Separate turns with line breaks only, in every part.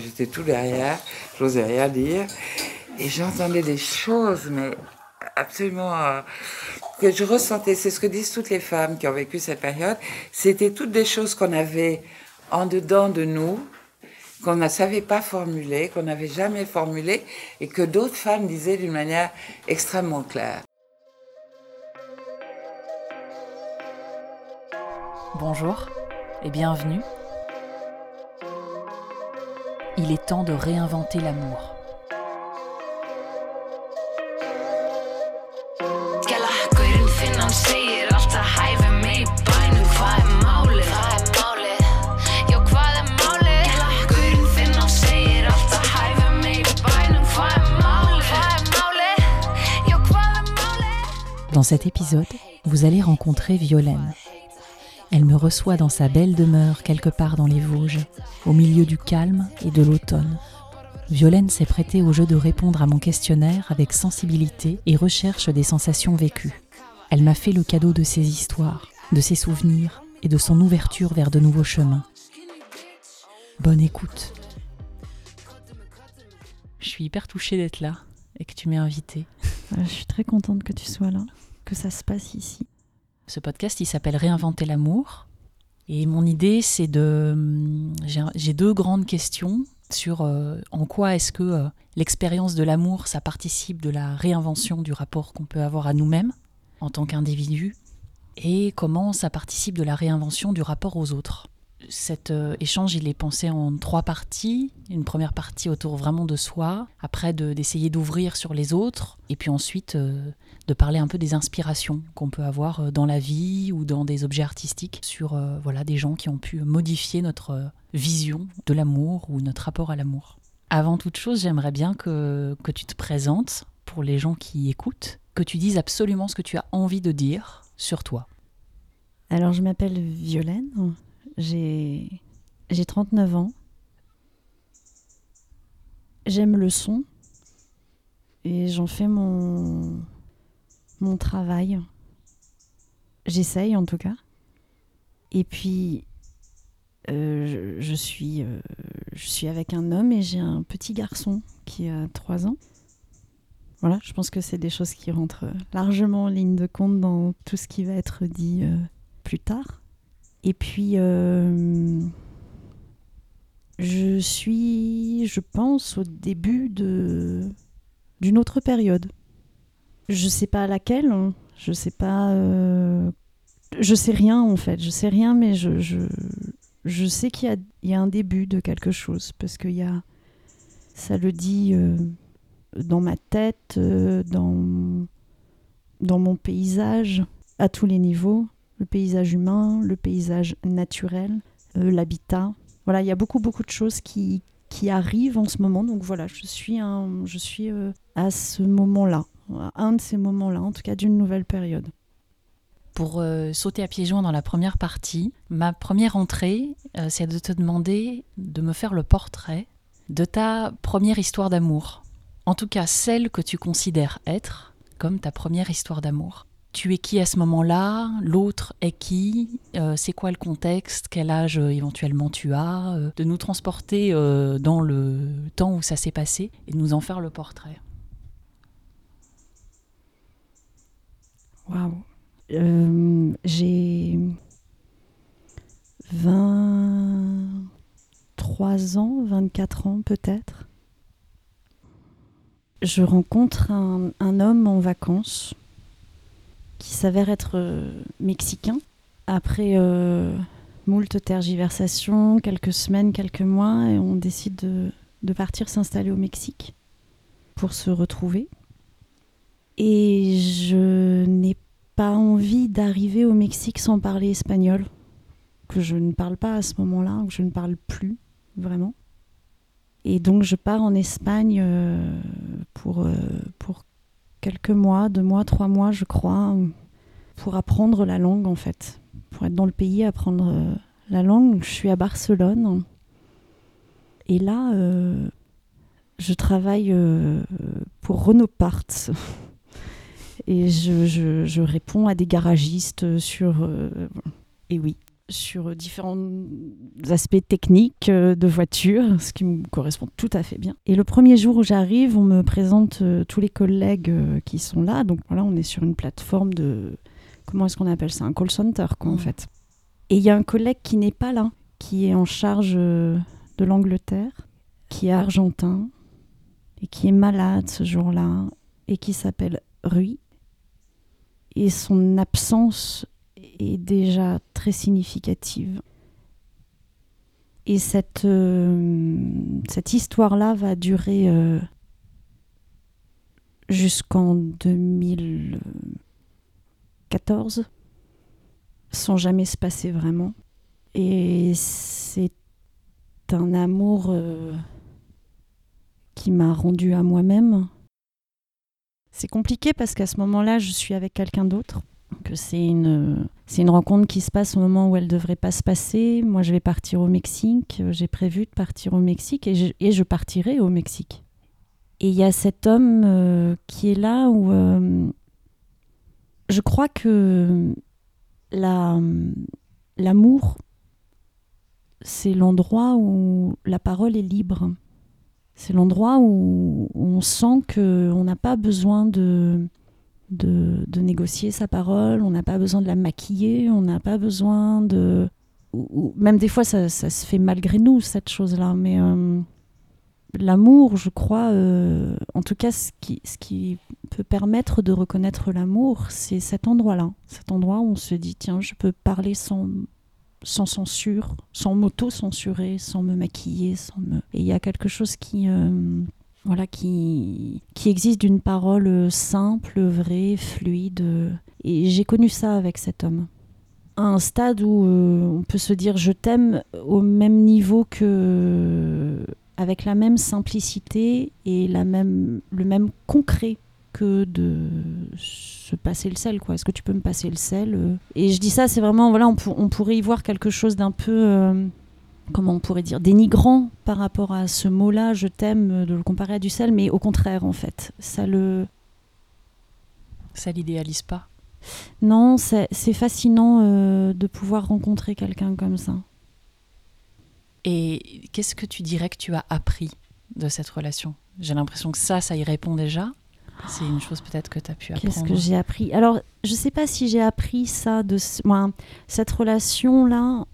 J'étais tout derrière, j'osais rien dire. Et j'entendais des choses, mais absolument euh, que je ressentais. C'est ce que disent toutes les femmes qui ont vécu cette période. C'était toutes des choses qu'on avait en dedans de nous, qu'on ne savait pas formuler, qu'on n'avait jamais formulé, et que d'autres femmes disaient d'une manière extrêmement claire.
Bonjour et bienvenue. Il est temps de réinventer l'amour. Dans cet épisode, vous allez rencontrer Violaine. Elle me reçoit dans sa belle demeure quelque part dans les Vosges, au milieu du calme et de l'automne. Violaine s'est prêtée au jeu de répondre à mon questionnaire avec sensibilité et recherche des sensations vécues. Elle m'a fait le cadeau de ses histoires, de ses souvenirs et de son ouverture vers de nouveaux chemins. Bonne écoute. Je suis hyper touchée d'être là et que tu m'aies invitée.
Je suis très contente que tu sois là, que ça se passe ici.
Ce podcast, il s'appelle Réinventer l'amour. Et mon idée, c'est de... J'ai deux grandes questions sur euh, en quoi est-ce que euh, l'expérience de l'amour, ça participe de la réinvention du rapport qu'on peut avoir à nous-mêmes en tant qu'individu, et comment ça participe de la réinvention du rapport aux autres. Cet euh, échange, il est pensé en trois parties. Une première partie autour vraiment de soi, après d'essayer d'ouvrir sur les autres, et puis ensuite de parler un peu des inspirations qu'on peut avoir euh, dans la vie ou dans des objets artistiques sur euh, voilà des gens qui ont pu modifier notre euh, vision de l'amour ou notre rapport à l'amour. Avant toute chose, j'aimerais bien que, que tu te présentes pour les gens qui écoutent, que tu dises absolument ce que tu as envie de dire sur toi.
Alors je m'appelle Violaine, j'ai 39 ans. J'aime le son et j'en fais mon, mon travail. J'essaye en tout cas. Et puis, euh, je, suis, euh, je suis avec un homme et j'ai un petit garçon qui a 3 ans. Voilà, je pense que c'est des choses qui rentrent largement en ligne de compte dans tout ce qui va être dit euh, plus tard. Et puis, je suis, je pense, au début d'une autre période. Je sais pas laquelle. Hein. Je sais pas. Euh, je sais rien en fait. Je sais rien, mais je, je, sais qu'il y, a, un début de quelque chose parce qu'il y a. Ça le dit euh, dans ma tête, euh, dans, dans mon paysage, à tous les niveaux. Le paysage humain, le paysage naturel, l'habitat. Voilà, il y a beaucoup, beaucoup de choses qui, qui arrivent en ce moment. Donc voilà, je suis, un, je suis à ce moment-là un de ces moments-là, en tout cas d'une nouvelle période.
Pour euh, sauter à pieds joints dans la première partie, ma première entrée, euh, c'est de te demander de me faire le portrait de ta première histoire d'amour. En tout cas, celle que tu considères être comme ta première histoire d'amour. Tu es qui à ce moment-là? L'autre est qui? Euh, C'est quoi le contexte? Quel âge éventuellement tu as? De nous transporter dans le temps où ça s'est passé et de nous en faire le portrait.
Waouh. Euh, j'ai 23 ans, 24 ans peut-être. Je rencontre un, homme en vacances qui s'avère être euh, mexicain. Après euh, moult tergiversations, quelques semaines, quelques mois, et on décide de, de partir s'installer au Mexique pour se retrouver. Et je n'ai pas envie d'arriver au Mexique sans parler espagnol, que je ne parle pas à ce moment-là, que je ne parle plus vraiment. Et donc je pars en Espagne euh, pour, euh, pour quelques mois, deux mois, trois mois je crois, pour apprendre la langue en fait, pour être dans le pays, apprendre euh, la langue. Je suis à Barcelone. Et là, je travaille pour Renault Parts. Et je, réponds à des garagistes sur... Euh, et oui, sur différents aspects techniques euh, de voiture, ce qui me correspond tout à fait bien. Et le premier jour où j'arrive, on me présente euh, tous les collègues qui sont là. Donc voilà, on est sur une plateforme de... Comment est-ce qu'on appelle ça? Un call center, quoi, en fait. Et il y a un collègue qui n'est pas là, qui est en charge de l'Angleterre, qui est argentin, et qui est malade ce jour-là, et qui s'appelle Rui. Et son absence est déjà très significative. Et cette, euh, cette histoire-là va durer euh, jusqu'en 2014, sans jamais se passer vraiment. Et c'est un amour euh, qui m'a rendu à moi-même. C'est compliqué parce qu'à ce moment-là, je suis avec quelqu'un d'autre que c'est une, c'est une rencontre qui se passe au moment où elle devrait pas se passer. Moi, je vais partir au Mexique. Euh, J'ai prévu de partir au Mexique et je, et je partirai au Mexique. Et il y a cet homme euh, qui est là où euh, je crois que la, l'amour, c'est l'endroit où la parole est libre. C'est l'endroit où on sent qu'on n'a pas besoin de, négocier sa parole, on n'a pas besoin de la maquiller, on n'a pas besoin de... même des fois, ça, ça se fait malgré nous, cette chose-là. Mais euh, l'amour, je crois, euh, en tout cas, ce qui, ce qui peut permettre de reconnaître l'amour, c'est cet endroit-là. Cet endroit où on se dit, tiens, je peux parler sans, sans censure, sans m'auto-censurer, sans me maquiller, sans me... Et il y a quelque chose qui... euh, voilà, qui, qui existe d'une parole simple, vraie, fluide. Et j'ai connu ça avec cet homme. À un stade où euh, on peut se dire je t'aime au même niveau que. avec la même simplicité et la même, le même concret que de se passer le sel. quoi. Est-ce que tu peux me passer le sel euh Et je dis ça, c'est vraiment. Voilà, on, pour- on pourrait y voir quelque chose d'un peu. euh, comment on pourrait dire, dénigrant par rapport à ce mot-là, je t'aime, euh, de le comparer à du sel, mais au contraire, en fait. Ça le.
Ça l'idéalise pas.
Non, c'est c'est fascinant euh, de pouvoir rencontrer quelqu'un comme ça.
Et qu'est-ce que tu dirais que tu as appris de cette relation? J'ai l'impression que ça, ça y répond déjà. C'est une chose peut-être que tu as pu apprendre.
Qu'est-ce que j'ai appris? Alors, je sais pas si j'ai appris ça de moi, cette relation-là.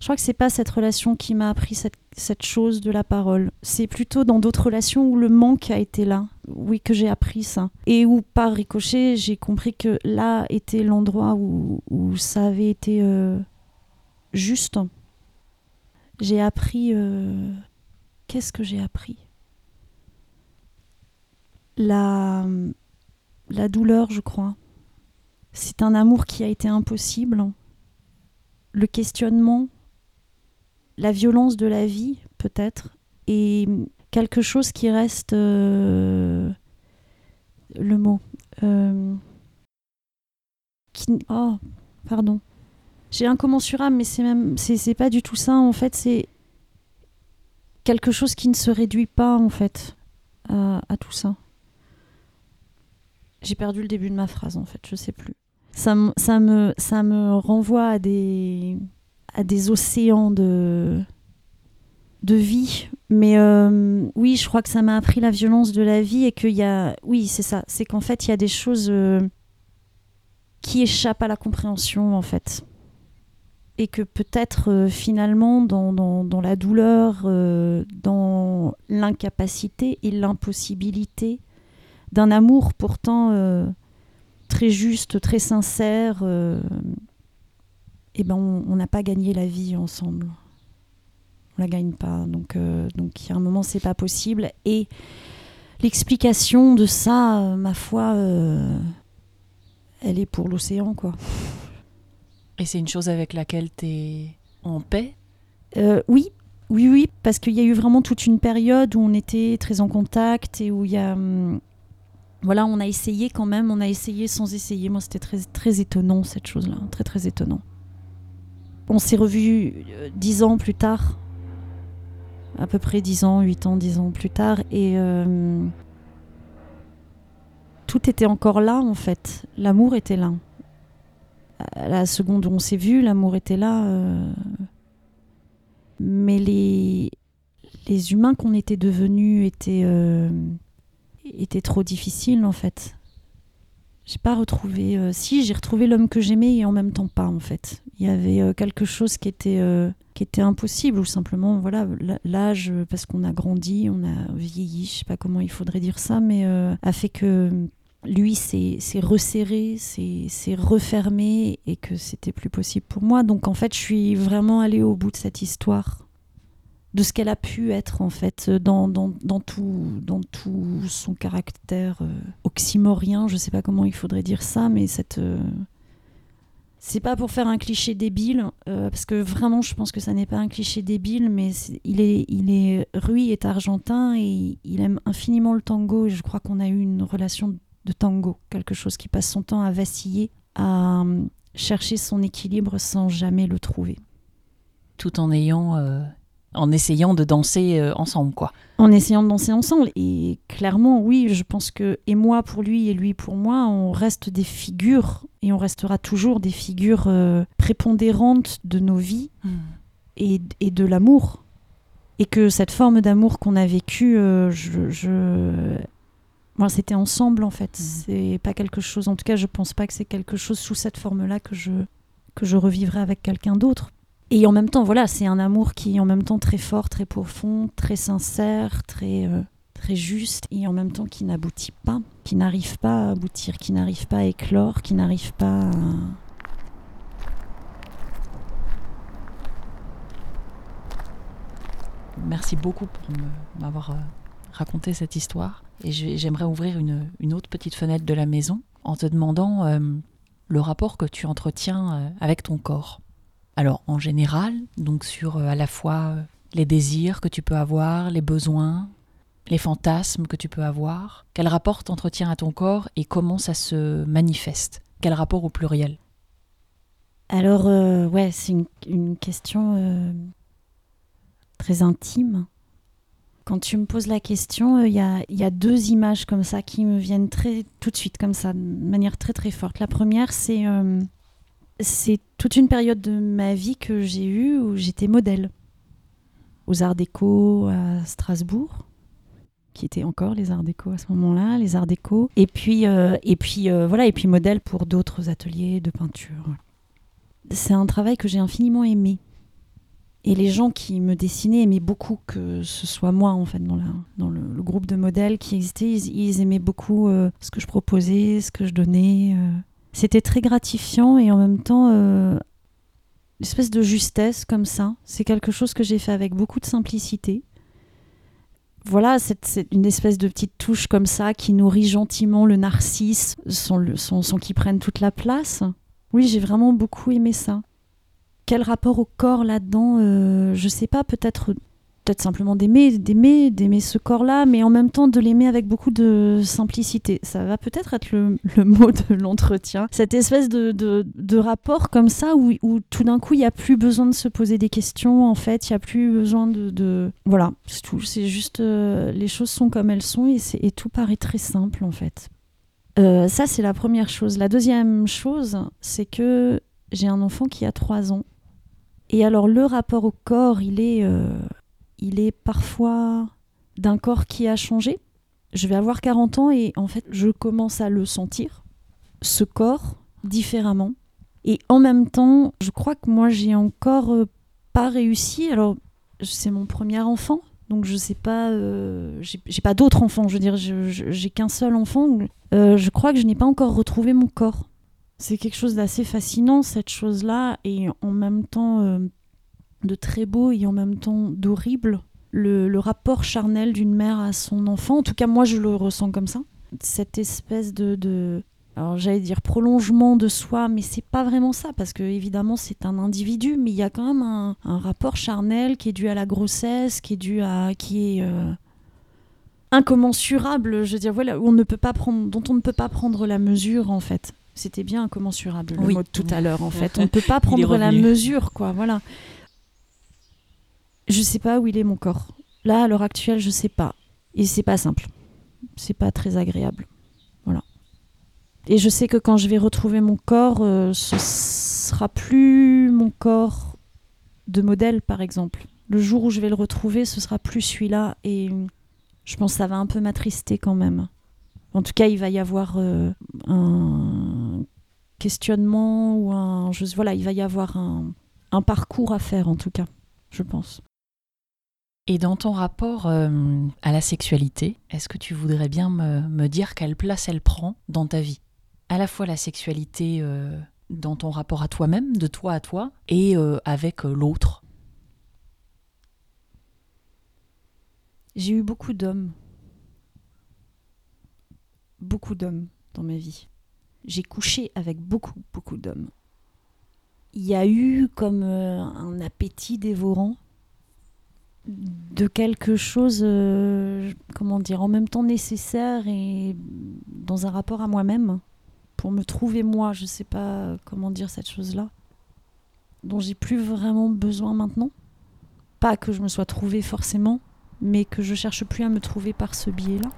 Je crois que c'est pas cette relation qui m'a appris cette, cette chose de la parole. C'est plutôt dans d'autres relations où le manque a été là. Oui, que j'ai appris ça. Et où, par ricochet, j'ai compris que là était l'endroit où, où ça avait été euh, juste. J'ai appris. euh, Qu'est-ce que j'ai appris? La la douleur, je crois. C'est un amour qui a été impossible. Le questionnement, la violence de la vie, peut-être, et quelque chose qui reste. euh, le mot. euh, oh, pardon. J'ai incommensurable, mais c'est même. C'est c'est pas du tout ça, en fait. C'est quelque chose qui ne se réduit pas, en fait, à, à tout ça. J'ai perdu le début de ma phrase en fait, je sais plus. Ça, me- ça, me, ça me renvoie à des, à des océans de, de vie. Mais euh, oui, je crois que ça m'a appris la violence de la vie et qu'il y a. Oui, c'est ça. C'est qu'en fait, il y a des choses euh, qui échappent à la compréhension en fait. Et que peut-être euh, finalement, dans, dans, la douleur, dans l'incapacité et l'impossibilité, d'un amour pourtant euh, très juste, très sincère, euh, eh ben on n'a pas gagné la vie ensemble. On la gagne pas. Donc, euh, donc il y a un moment, c'est pas possible. Et l'explication de ça, ma foi, elle est pour l'océan, quoi.
Et c'est une chose avec laquelle tu es en paix?
Oui, oui, oui, parce qu'il y a eu vraiment toute une période où on était très en contact et où il y a. voilà, on a essayé quand même, on a essayé sans essayer. Moi, c'était très, étonnant, cette chose-là. Très, très étonnant. On s'est revus euh, dix ans plus tard. À peu près dix ans, huit ans, dix ans plus tard. Et. euh, tout était encore là, en fait. L'amour était là. la seconde où on s'est vu, l'amour était là. euh, Mais les, les humains qu'on était devenus étaient, étaient trop difficiles en fait. J'ai pas retrouvé. euh, si, j'ai retrouvé l'homme que j'aimais et en même temps pas en fait. Il y avait euh, quelque chose qui était, euh, qui était impossible ou simplement voilà l'âge parce qu'on a grandi, on a vieilli, je sais pas comment il faudrait dire ça, mais a fait que lui s'est resserré, s'est refermé et que c'était plus possible pour moi. Donc en fait, je suis vraiment allée au bout de cette histoire, de ce qu'elle a pu être en fait dans, dans, tout, dans tout son caractère euh, oxymorien. Je sais pas comment il faudrait dire ça, mais cette euh, c'est pas pour faire un cliché débile, euh, parce que vraiment, je pense que ça n'est pas un cliché débile, mais il est, il est, Rui est argentin et il aime infiniment le tango. Et je crois qu'on a eu une relation de tango, quelque chose qui passe son temps à vaciller, à chercher son équilibre sans jamais le trouver.
Tout en ayant, en essayant de danser euh, ensemble, quoi.
En essayant de danser ensemble. Et clairement, oui, je pense que, et moi pour lui et lui pour moi, on reste des figures, et on restera toujours des figures euh, prépondérantes de nos vies et, et de l'amour. Et que cette forme d'amour qu'on a vécue, euh, je, je... Moi, c'était ensemble en fait. C'est pas quelque chose. En tout cas, je pense pas que c'est quelque chose sous cette forme-là que je que je revivrai avec quelqu'un d'autre. Et en même temps, voilà, c'est un amour qui est en même temps très fort, très profond, très sincère, très euh, très juste, et en même temps qui n'aboutit pas, qui n'arrive pas à aboutir, qui n'arrive pas à éclore, qui n'arrive pas à...
Merci beaucoup pour m'avoir euh, raconté cette histoire. Et j'aimerais ouvrir une, une autre petite fenêtre de la maison en te demandant euh, le rapport que tu entretiens avec ton corps. Alors, en général, donc sur euh, à la fois euh, les désirs que tu peux avoir, les besoins, les fantasmes que tu peux avoir. Quel rapport t'entretiens à ton corps et comment ça se manifeste? Quel rapport au pluriel?
Alors, euh, ouais, c'est une, question euh, très intime. Quand tu me poses la question, il y, y a deux images comme ça qui me viennent très, tout de suite, comme ça, de manière très très forte. La première, c'est c'est toute une période de ma vie que j'ai eue où j'étais modèle. Aux Arts Déco à Strasbourg, qui étaient encore les Arts Déco à ce moment-là, les Arts Déco. Et puis, euh, et puis euh, voilà, et puis modèle pour d'autres ateliers de peinture. c'est un travail que j'ai infiniment aimé. Et les gens qui me dessinaient aimaient beaucoup que ce soit moi, en fait, dans, le, groupe de modèles qui existait. Ils, ils aimaient beaucoup euh, ce que je proposais, ce que je donnais. C'était très gratifiant et en même temps, euh, une espèce de justesse comme ça. C'est quelque chose que j'ai fait avec beaucoup de simplicité. Voilà, c'est une espèce de petite touche comme ça qui nourrit gentiment le narcisse sans, sans, sans qu'il prenne toute la place. Oui, j'ai vraiment beaucoup aimé ça. Quel rapport au corps là-dedans euh, Je sais pas, peut-être peut-être simplement d'aimer, d'aimer, d'aimer ce corps-là, mais en même temps de l'aimer avec beaucoup de simplicité. Ça va peut-être être le, mot de l'entretien. Cette espèce de, rapport comme ça où, tout d'un coup il n'y a plus besoin de se poser des questions. En fait, il n'y a plus besoin de, voilà, c'est tout. C'est juste euh, les choses sont comme elles sont et tout paraît très simple en fait. Euh, ça, c'est la première chose. La deuxième chose, c'est que j'ai un enfant qui a 3 ans. Et alors, le rapport au corps, il est, euh, il est parfois d'un corps qui a changé. Je vais avoir 40 ans et en fait, je commence à le sentir, ce corps, différemment. Et en même temps, je crois que moi, j'ai encore euh, pas réussi. Alors, c'est mon premier enfant. Donc je sais pas, euh, j'ai pas d'autres enfants. Je veux dire, j'ai qu'un seul enfant. Euh, je crois que je n'ai pas encore retrouvé mon corps. C'est quelque chose d'assez fascinant, cette chose-là, et en même temps euh, de très beau et en même temps d'horrible. Le, le rapport charnel d'une mère à son enfant, en tout cas moi je le ressens comme ça. Cette espèce de, de alors j'allais dire prolongement de soi, mais c'est pas vraiment ça, parce que évidemment c'est un individu, mais il y a quand même un, un rapport charnel qui est dû à la grossesse, qui est dû à. qui est. euh, incommensurable, je veux dire, voilà, où on ne peut pas prendre, dont on ne peut pas prendre la mesure en fait. C'était bien incommensurable le
Oui.
mot de tout à l'heure en fait. On ne peut pas prendre la mesure, quoi, voilà. Je sais pas où il est mon corps. Là, à l'heure actuelle, je sais pas. Et c'est pas simple. C'est pas très agréable. Voilà. Et je sais que quand je vais retrouver mon corps, euh, ce sera plus mon corps de modèle, par exemple. Le jour où je vais le retrouver, ce sera plus celui-là. Et je pense que ça va un peu m'attrister quand même. En tout cas, il va y avoir euh, un questionnement ou un. Voilà, il va y avoir un parcours à faire, en tout cas, je pense.
Et dans ton rapport euh, à la sexualité, est-ce que tu voudrais bien me, dire quelle place elle prend dans ta vie? À la fois la sexualité euh, dans ton rapport à toi-même, de toi à toi, et euh, avec l'autre?
J'ai eu beaucoup d'hommes. Beaucoup d'hommes dans ma vie. J'ai couché avec beaucoup, beaucoup d'hommes. Il y a eu comme un appétit dévorant de quelque chose, euh, comment dire, en même temps nécessaire et dans un rapport à moi-même, pour me trouver moi, je sais pas comment dire cette chose-là, dont j'ai plus vraiment besoin maintenant. Pas que je me sois trouvée forcément, mais que je cherche plus à me trouver par ce biais-là.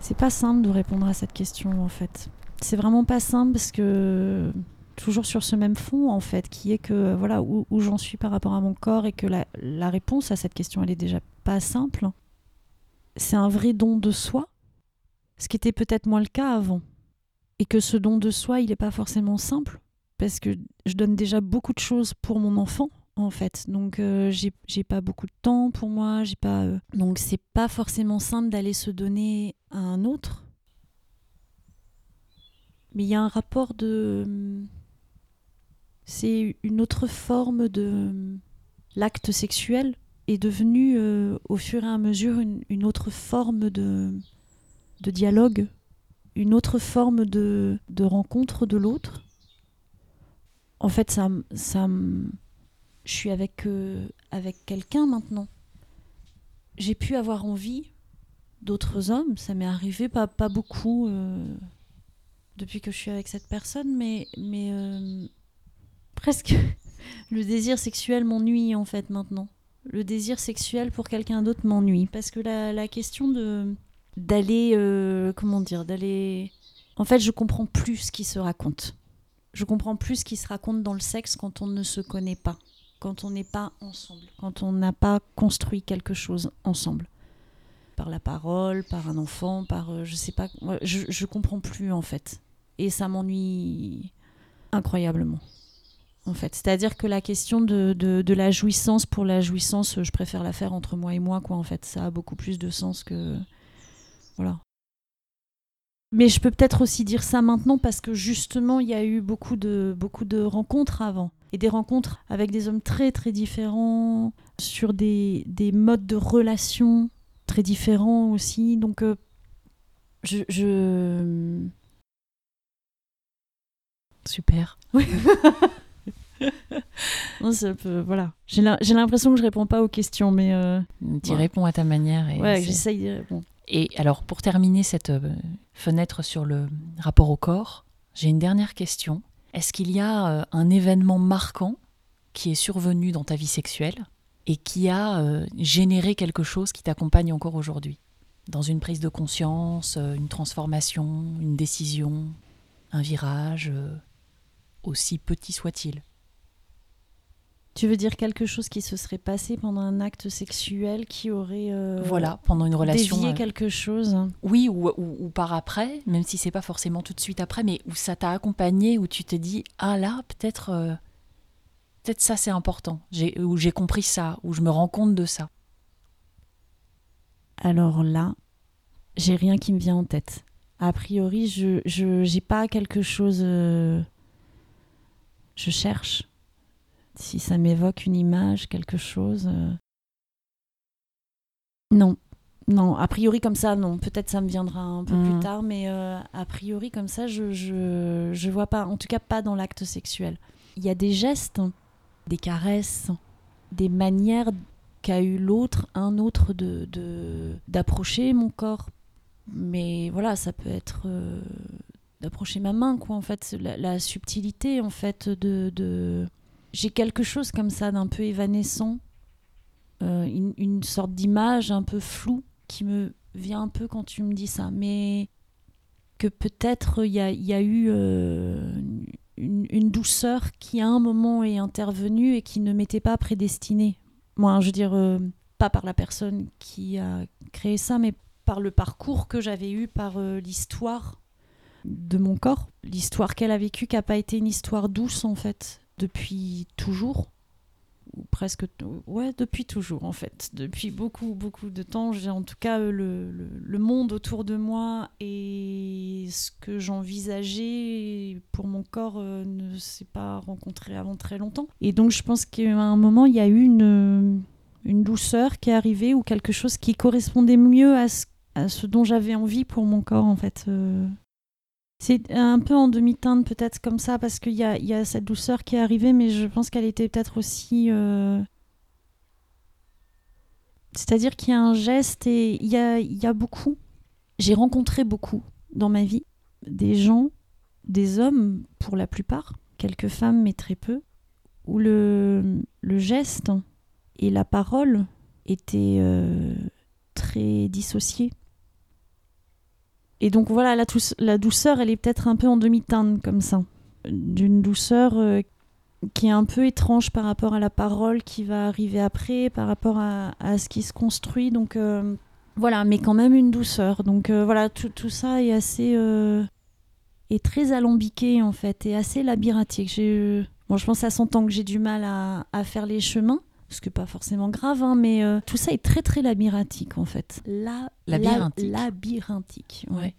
C'est pas simple de répondre à cette question en fait c'est vraiment pas simple parce que toujours sur ce même fond en fait, qui est que voilà où, j'en suis par rapport à mon corps et que la, la, réponse à cette question elle est déjà pas simple. C'est un vrai don de soi, ce qui était peut-être moins le cas avant, et que ce don de soi il n'est pas forcément simple parce que je donne déjà beaucoup de choses pour mon enfant en fait. Donc euh, j'ai pas beaucoup de temps pour moi, j'ai pas euh, donc c'est pas forcément simple d'aller se donner à un autre mais il y a un rapport de... C'est une autre forme de... L'acte sexuel est devenu euh, au fur et à mesure une, autre forme de, de dialogue, une autre forme de, de rencontre de l'autre. En fait, ça, ça, je suis avec, euh, avec quelqu'un maintenant. J'ai pu avoir envie d'autres hommes, ça m'est arrivé, pas, pas beaucoup. Euh, depuis que je suis avec cette personne, mais, mais euh, presque le désir sexuel m'ennuie en fait maintenant. Le désir sexuel pour quelqu'un d'autre m'ennuie parce que la, la, question de d'aller euh, comment dire d'aller en fait je comprends plus ce qui se raconte. Je comprends plus ce qui se raconte dans le sexe quand on ne se connaît pas, quand on n'est pas ensemble, quand on n'a pas construit quelque chose ensemble par la parole, par un enfant, par euh, je sais pas, je, je comprends plus en fait et ça m'ennuie incroyablement. En fait, c'est-à-dire que la question de, de, la jouissance pour la jouissance, je préfère la faire entre moi et moi, quoi. En fait, ça a beaucoup plus de sens que voilà. Mais je peux peut-être aussi dire ça maintenant parce que justement, il y a eu beaucoup de beaucoup de rencontres avant et des rencontres avec des hommes très très différents sur des, des modes de relations très différents aussi. Donc, euh, je, je
Super. Oui.
voilà. J'ai l'impression que je réponds pas aux questions, mais. Euh,
tu réponds à ta manière.
Et ouais, j'essaye d'y répondre.
Et alors, pour terminer cette euh, fenêtre sur le rapport au corps, j'ai une dernière question. Est-ce qu'il y a euh, un événement marquant qui est survenu dans ta vie sexuelle et qui a généré quelque chose qui t'accompagne encore aujourd'hui? Dans une prise de conscience, une transformation, une décision, un virage aussi petit soit-il.
Tu veux dire quelque chose qui se serait passé pendant un acte sexuel qui aurait euh,
voilà pendant une relation
dévié euh, quelque chose?
oui ou, ou, par après même si c'est pas forcément tout de suite après mais où ça t'a accompagné où tu te dis ah là peut-être euh, peut-être ça c'est important. J'ai où j'ai compris ça où je me rends compte de ça
alors là j'ai rien qui me vient en tête. A priori je je j'ai pas quelque chose je cherche si ça m'évoque une image, quelque chose. Euh. Non, non, a priori comme ça, non. Peut-être ça me viendra un peu plus mm. tard, mais euh, a priori comme ça, je, je, je vois pas, en tout cas pas dans l'acte sexuel. Il y a des gestes, des caresses, des manières qu'a eu l'autre, un autre de d'approcher mon corps. Mais voilà, ça peut être euh, d'approcher ma main, quoi, en fait, la, subtilité, en fait, de, de... j'ai quelque chose comme ça d'un peu évanescent euh, une, sorte d'image un peu floue qui me vient un peu quand tu me dis ça. Mais que peut-être il y a, y a, eu euh, une, douceur qui à un moment est intervenue et qui ne m'était pas prédestinée. Moi, je veux dire, euh, pas par la personne qui a créé ça, mais par le parcours que j'avais eu, par l'histoire de mon corps, l'histoire qu'elle a vécue, qui n'a pas été une histoire douce en fait, depuis toujours. Ou presque ouais depuis toujours en fait. Depuis beaucoup beaucoup de temps j'ai en tout cas le, le, monde autour de moi et ce que j'envisageais pour mon corps euh, ne s'est pas rencontré avant très longtemps. Et donc je pense qu'à un moment il y a eu une une douceur qui est arrivée ou quelque chose qui correspondait mieux à ce, à ce dont j'avais envie pour mon corps en fait euh, c'est un peu en demi-teinte peut-être comme ça parce qu'il y a, cette douceur qui est arrivée, mais je pense qu'elle était peut-être aussi... Euh... C'est-à-dire qu'il y a un geste et il y a, y a beaucoup. J'ai rencontré beaucoup dans ma vie. Des gens, des hommes pour la plupart, quelques femmes mais très peu, où le, le geste et la parole étaient euh, très dissociés. Et donc voilà, la, la douceur, elle est peut-être un peu en demi-teinte comme ça. D'une douceur euh, qui est un peu étrange par rapport à la parole qui va arriver après, par rapport à, à ce qui se construit. Donc euh, voilà, mais quand même une douceur. Donc euh, voilà, tout, ça est assez. est très alambiqué en fait, et assez labyrinthique. Bon, je pense à son temps que j'ai du mal à, à faire les chemins ce qui n'est pas forcément grave, hein, mais euh, tout ça est très très labyrinthique en fait.
La, labyrinthique.
La, labyrinthique, ouais.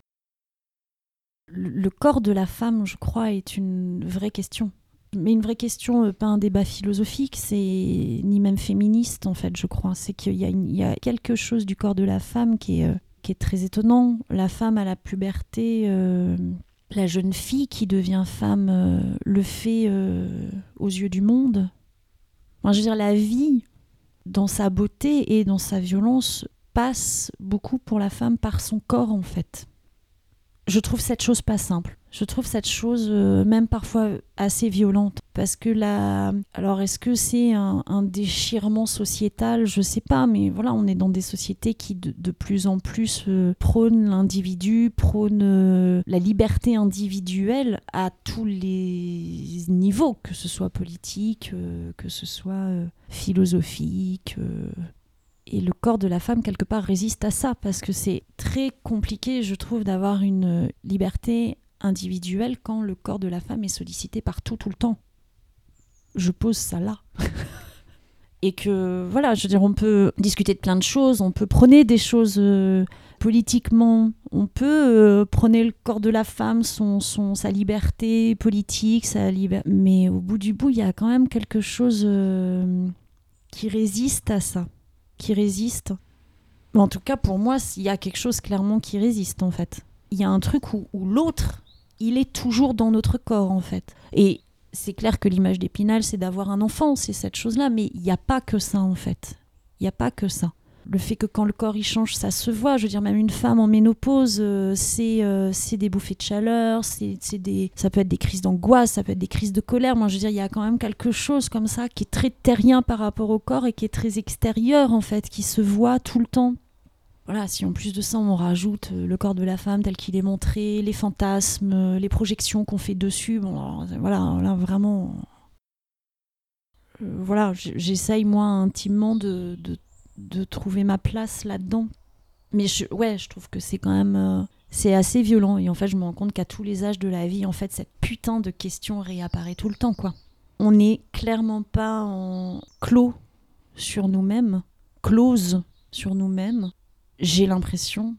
Le, le, corps de la femme, je crois, est une vraie question. Mais une vraie question, euh, pas un débat philosophique, c'est ni même féministe en fait, je crois. C'est qu'il y, y, a quelque chose du corps de la femme qui est, euh, qui est très étonnant. La femme à la puberté, euh, la jeune fille qui devient femme, euh, le fait aux yeux du monde La vie, dans sa beauté et dans sa violence, passe beaucoup pour la femme par son corps, en fait. Je trouve cette chose pas simple. Je trouve cette chose euh, même parfois assez violente. Parce que là. Alors, est-ce que c'est un, déchirement sociétal? Je sais pas, mais voilà, on est dans des sociétés qui de, de plus en plus euh, prônent l'individu, prônent euh, la liberté individuelle à tous les niveaux, que ce soit politique, que ce soit philosophique et le corps de la femme, quelque part, résiste à ça, parce que c'est très compliqué, je trouve, d'avoir une liberté individuelle quand le corps de la femme est sollicité partout, tout le temps. Je pose ça là. et que, voilà, je veux dire, on peut discuter de plein de choses, on peut prôner des choses euh, politiquement, on peut euh, prôner le corps de la femme, son, son, sa liberté politique, sa liber... mais au bout du bout, il y a quand même quelque chose euh, qui résiste à ça qui résiste. En tout cas, pour moi, il y a quelque chose clairement qui résiste, en fait. Il y a un truc où, où l'autre, il est toujours dans notre corps, en fait. Et c'est clair que l'image d'Épinal, c'est d'avoir un enfant, c'est cette chose-là, mais il n'y a pas que ça, en fait. Il n'y a pas que ça le fait que quand le corps il change, ça se voit. Je veux dire, même une femme en ménopause, euh, c'est euh, des bouffées de chaleur, c'est des, ça peut être des crises d'angoisse, ça peut être des crises de colère. Moi, je veux dire, il y a quand même quelque chose comme ça qui est très terrien par rapport au corps et qui est très extérieur en fait, qui se voit tout le temps. Voilà, si en plus de ça on rajoute euh, le corps de la femme tel qu'il est montré, les fantasmes, euh, les projections qu'on fait dessus, bon, alors, voilà, là vraiment euh, voilà, j'essaye moi intimement de, de, trouver ma place là-dedans. Mais ouais, je trouve que c'est quand même. Euh, c'est assez violent. Et en fait, je me rends compte qu'à tous les âges de la vie, en fait, cette putain de question réapparaît tout le temps, quoi. On n'est clairement pas en clos sur nous-mêmes, close sur nous-mêmes. J'ai l'impression,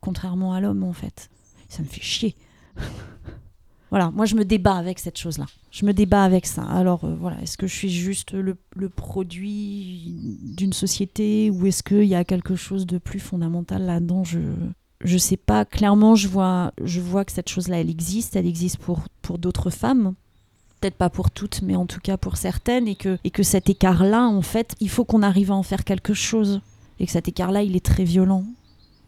contrairement à l'homme, en fait. Ça me fait chier. Voilà, moi je me débat avec cette chose-là. Je me débat avec ça. Alors euh, voilà, est-ce que je suis juste le, le produit d'une société ou est-ce qu'il y a quelque chose de plus fondamental là-dedans? Je je sais pas. Clairement, je vois je vois que cette chose-là, elle existe. Elle existe pour pour d'autres femmes. Peut-être pas pour toutes, mais en tout cas pour certaines, et que, et que cet écart-là, en fait, il faut qu'on arrive à en faire quelque chose. Et que cet écart-là, il est très violent.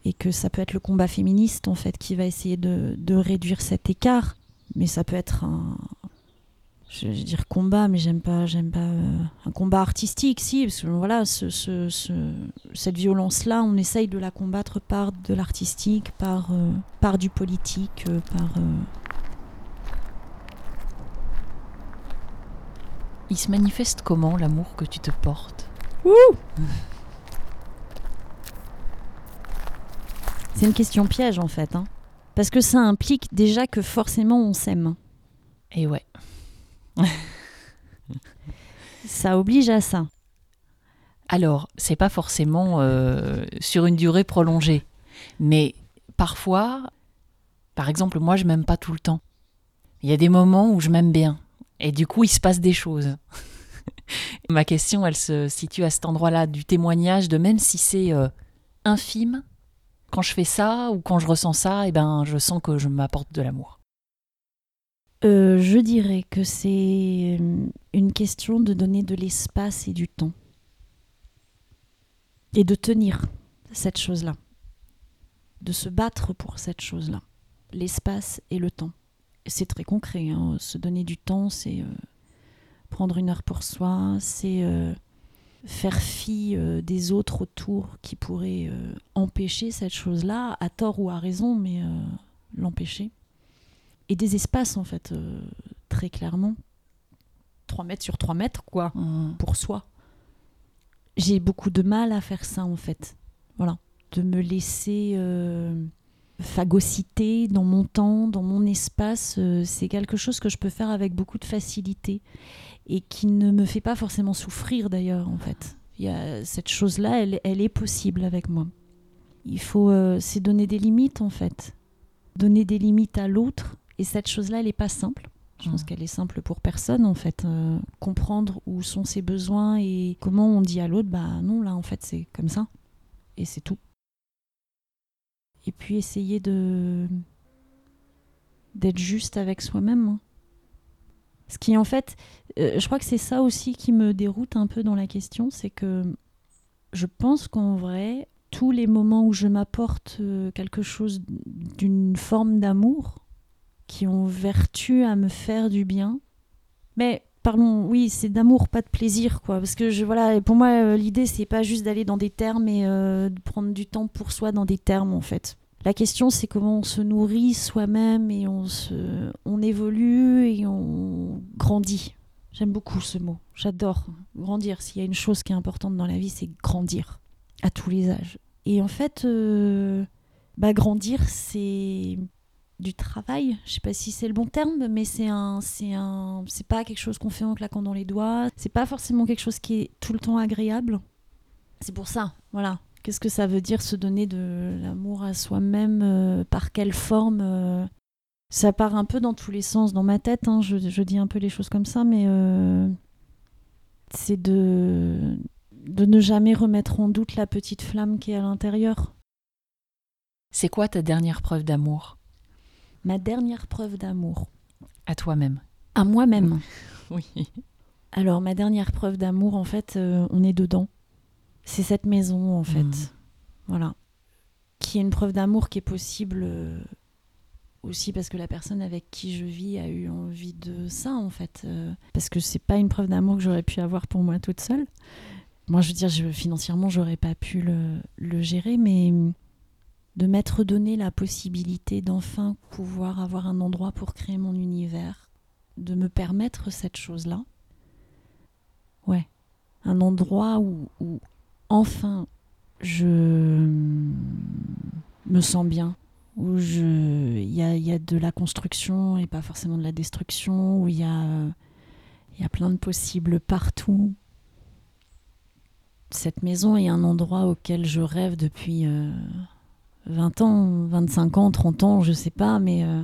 Et que ça peut être le combat féministe, en fait, qui va essayer de, de réduire cet écart mais ça peut être un, je vais dire combat, mais j'aime pas, j'aime pas euh, un combat artistique, si, parce que voilà, ce, ce- ce- cette violence-là, on essaye de la combattre par de l'artistique, par, euh, par du politique, euh, par. euh,
Il se manifeste comment l'amour que tu te portes?
C'est une question piège en fait, hein. parce que ça implique déjà que forcément on s'aime.
Et ouais.
Ça oblige à ça.
Alors, c'est pas forcément euh, sur une durée prolongée, mais parfois, par exemple, moi, je m'aime pas tout le temps. Il y a des moments où je m'aime bien, et du coup, il se passe des choses. Ma question, elle se situe à cet endroit-là du témoignage de même si c'est euh, infime, quand je fais ça ou quand je ressens ça, eh ben, je sens que je m'apporte de l'amour.
Euh, je dirais que c'est euh, une question de donner de l'espace et du temps. Et de tenir cette chose-là. De se battre pour cette chose-là. L'espace et le temps. C'est très concret. hein. Se donner du temps, c'est euh, prendre une heure pour soi, c'est faire fi euh, des autres autour qui pourraient euh, empêcher cette chose-là, à tort ou à raison, mais euh, l'empêcher. Et des espaces en fait très clairement. 3 mètres sur 3 mètres quoi
Mmh.
pour soi. J'ai beaucoup de mal à faire ça en fait. Voilà. De me laisser phagocyter dans mon temps dans mon espace c'est quelque chose que je peux faire avec beaucoup de facilité et qui ne me fait pas forcément souffrir d'ailleurs en fait il y a cette chose là elle, elle est possible avec moi il faut euh, c'est donner des limites en fait donner des limites à l'autre et cette chose-là, elle n'est pas simple. Je pense
Mhm.
qu'elle est simple pour personne, en fait. Euh, comprendre où sont ses besoins et comment on dit à l'autre, bah non, là, en fait, c'est comme ça. Et c'est tout. Et puis essayer de d'être juste avec soi-même. hein. Ce qui, en fait, euh, je crois que c'est ça aussi qui me déroute un peu dans la question, c'est que je pense qu'en vrai, tous les moments où je m'apporte euh, quelque chose d'une forme d'amour, qui ont vertu à me faire du bien. Mais parlons, oui, c'est d'amour, pas de plaisir, quoi. Parce que je, voilà, pour moi, euh, l'idée c'est pas juste d'aller dans des termes et de prendre du temps pour soi dans des termes, en fait. La question, c'est comment on se nourrit soi-même et on se, on évolue et on grandit. J'aime beaucoup ce mot. J'adore grandir. S'il y a une chose qui est importante dans la vie, c'est grandir à tous les âges. Et en fait, euh, bah, grandir, c'est du travail. Je sais pas si c'est le bon terme, mais c'est un, c'est un, c'est pas quelque chose qu'on fait en claquant dans les doigts. C'est pas forcément quelque chose qui est tout le temps agréable. C'est pour ça, voilà. Qu'est-ce que ça veut dire se donner de l'amour à soi-même euh, Par quelle forme euh, Ça part un peu dans tous les sens dans ma tête. hein, je, je dis un peu les choses comme ça, mais euh, c'est de de ne jamais remettre en doute la petite flamme qui est à l'intérieur.
C'est quoi ta dernière preuve d'amour?
Ma dernière preuve d'amour
à toi-même
à moi-même.
Oui.
Alors, ma dernière preuve d'amour, en fait, on est dedans. C'est cette maison, en fait.
Mhm.
Voilà. Qui est une preuve d'amour qui est possible euh, aussi parce que la personne avec qui je vis a eu envie de ça, en fait. Euh, parce que c'est pas une preuve d'amour que j'aurais pu avoir pour moi toute seule. Moi, je veux dire, je, financièrement, j'aurais pas pu le, le gérer, mais de m'être donné la possibilité d'enfin pouvoir avoir un endroit pour créer mon univers, de me permettre cette chose-là. Ouais, un endroit où, où enfin je me sens bien, où il y a, de la construction et pas forcément de la destruction, où il y a, plein de possibles partout. Cette maison est un endroit auquel je rêve depuis euh, 20 ans, 25 ans, 30 ans, je sais pas, mais euh,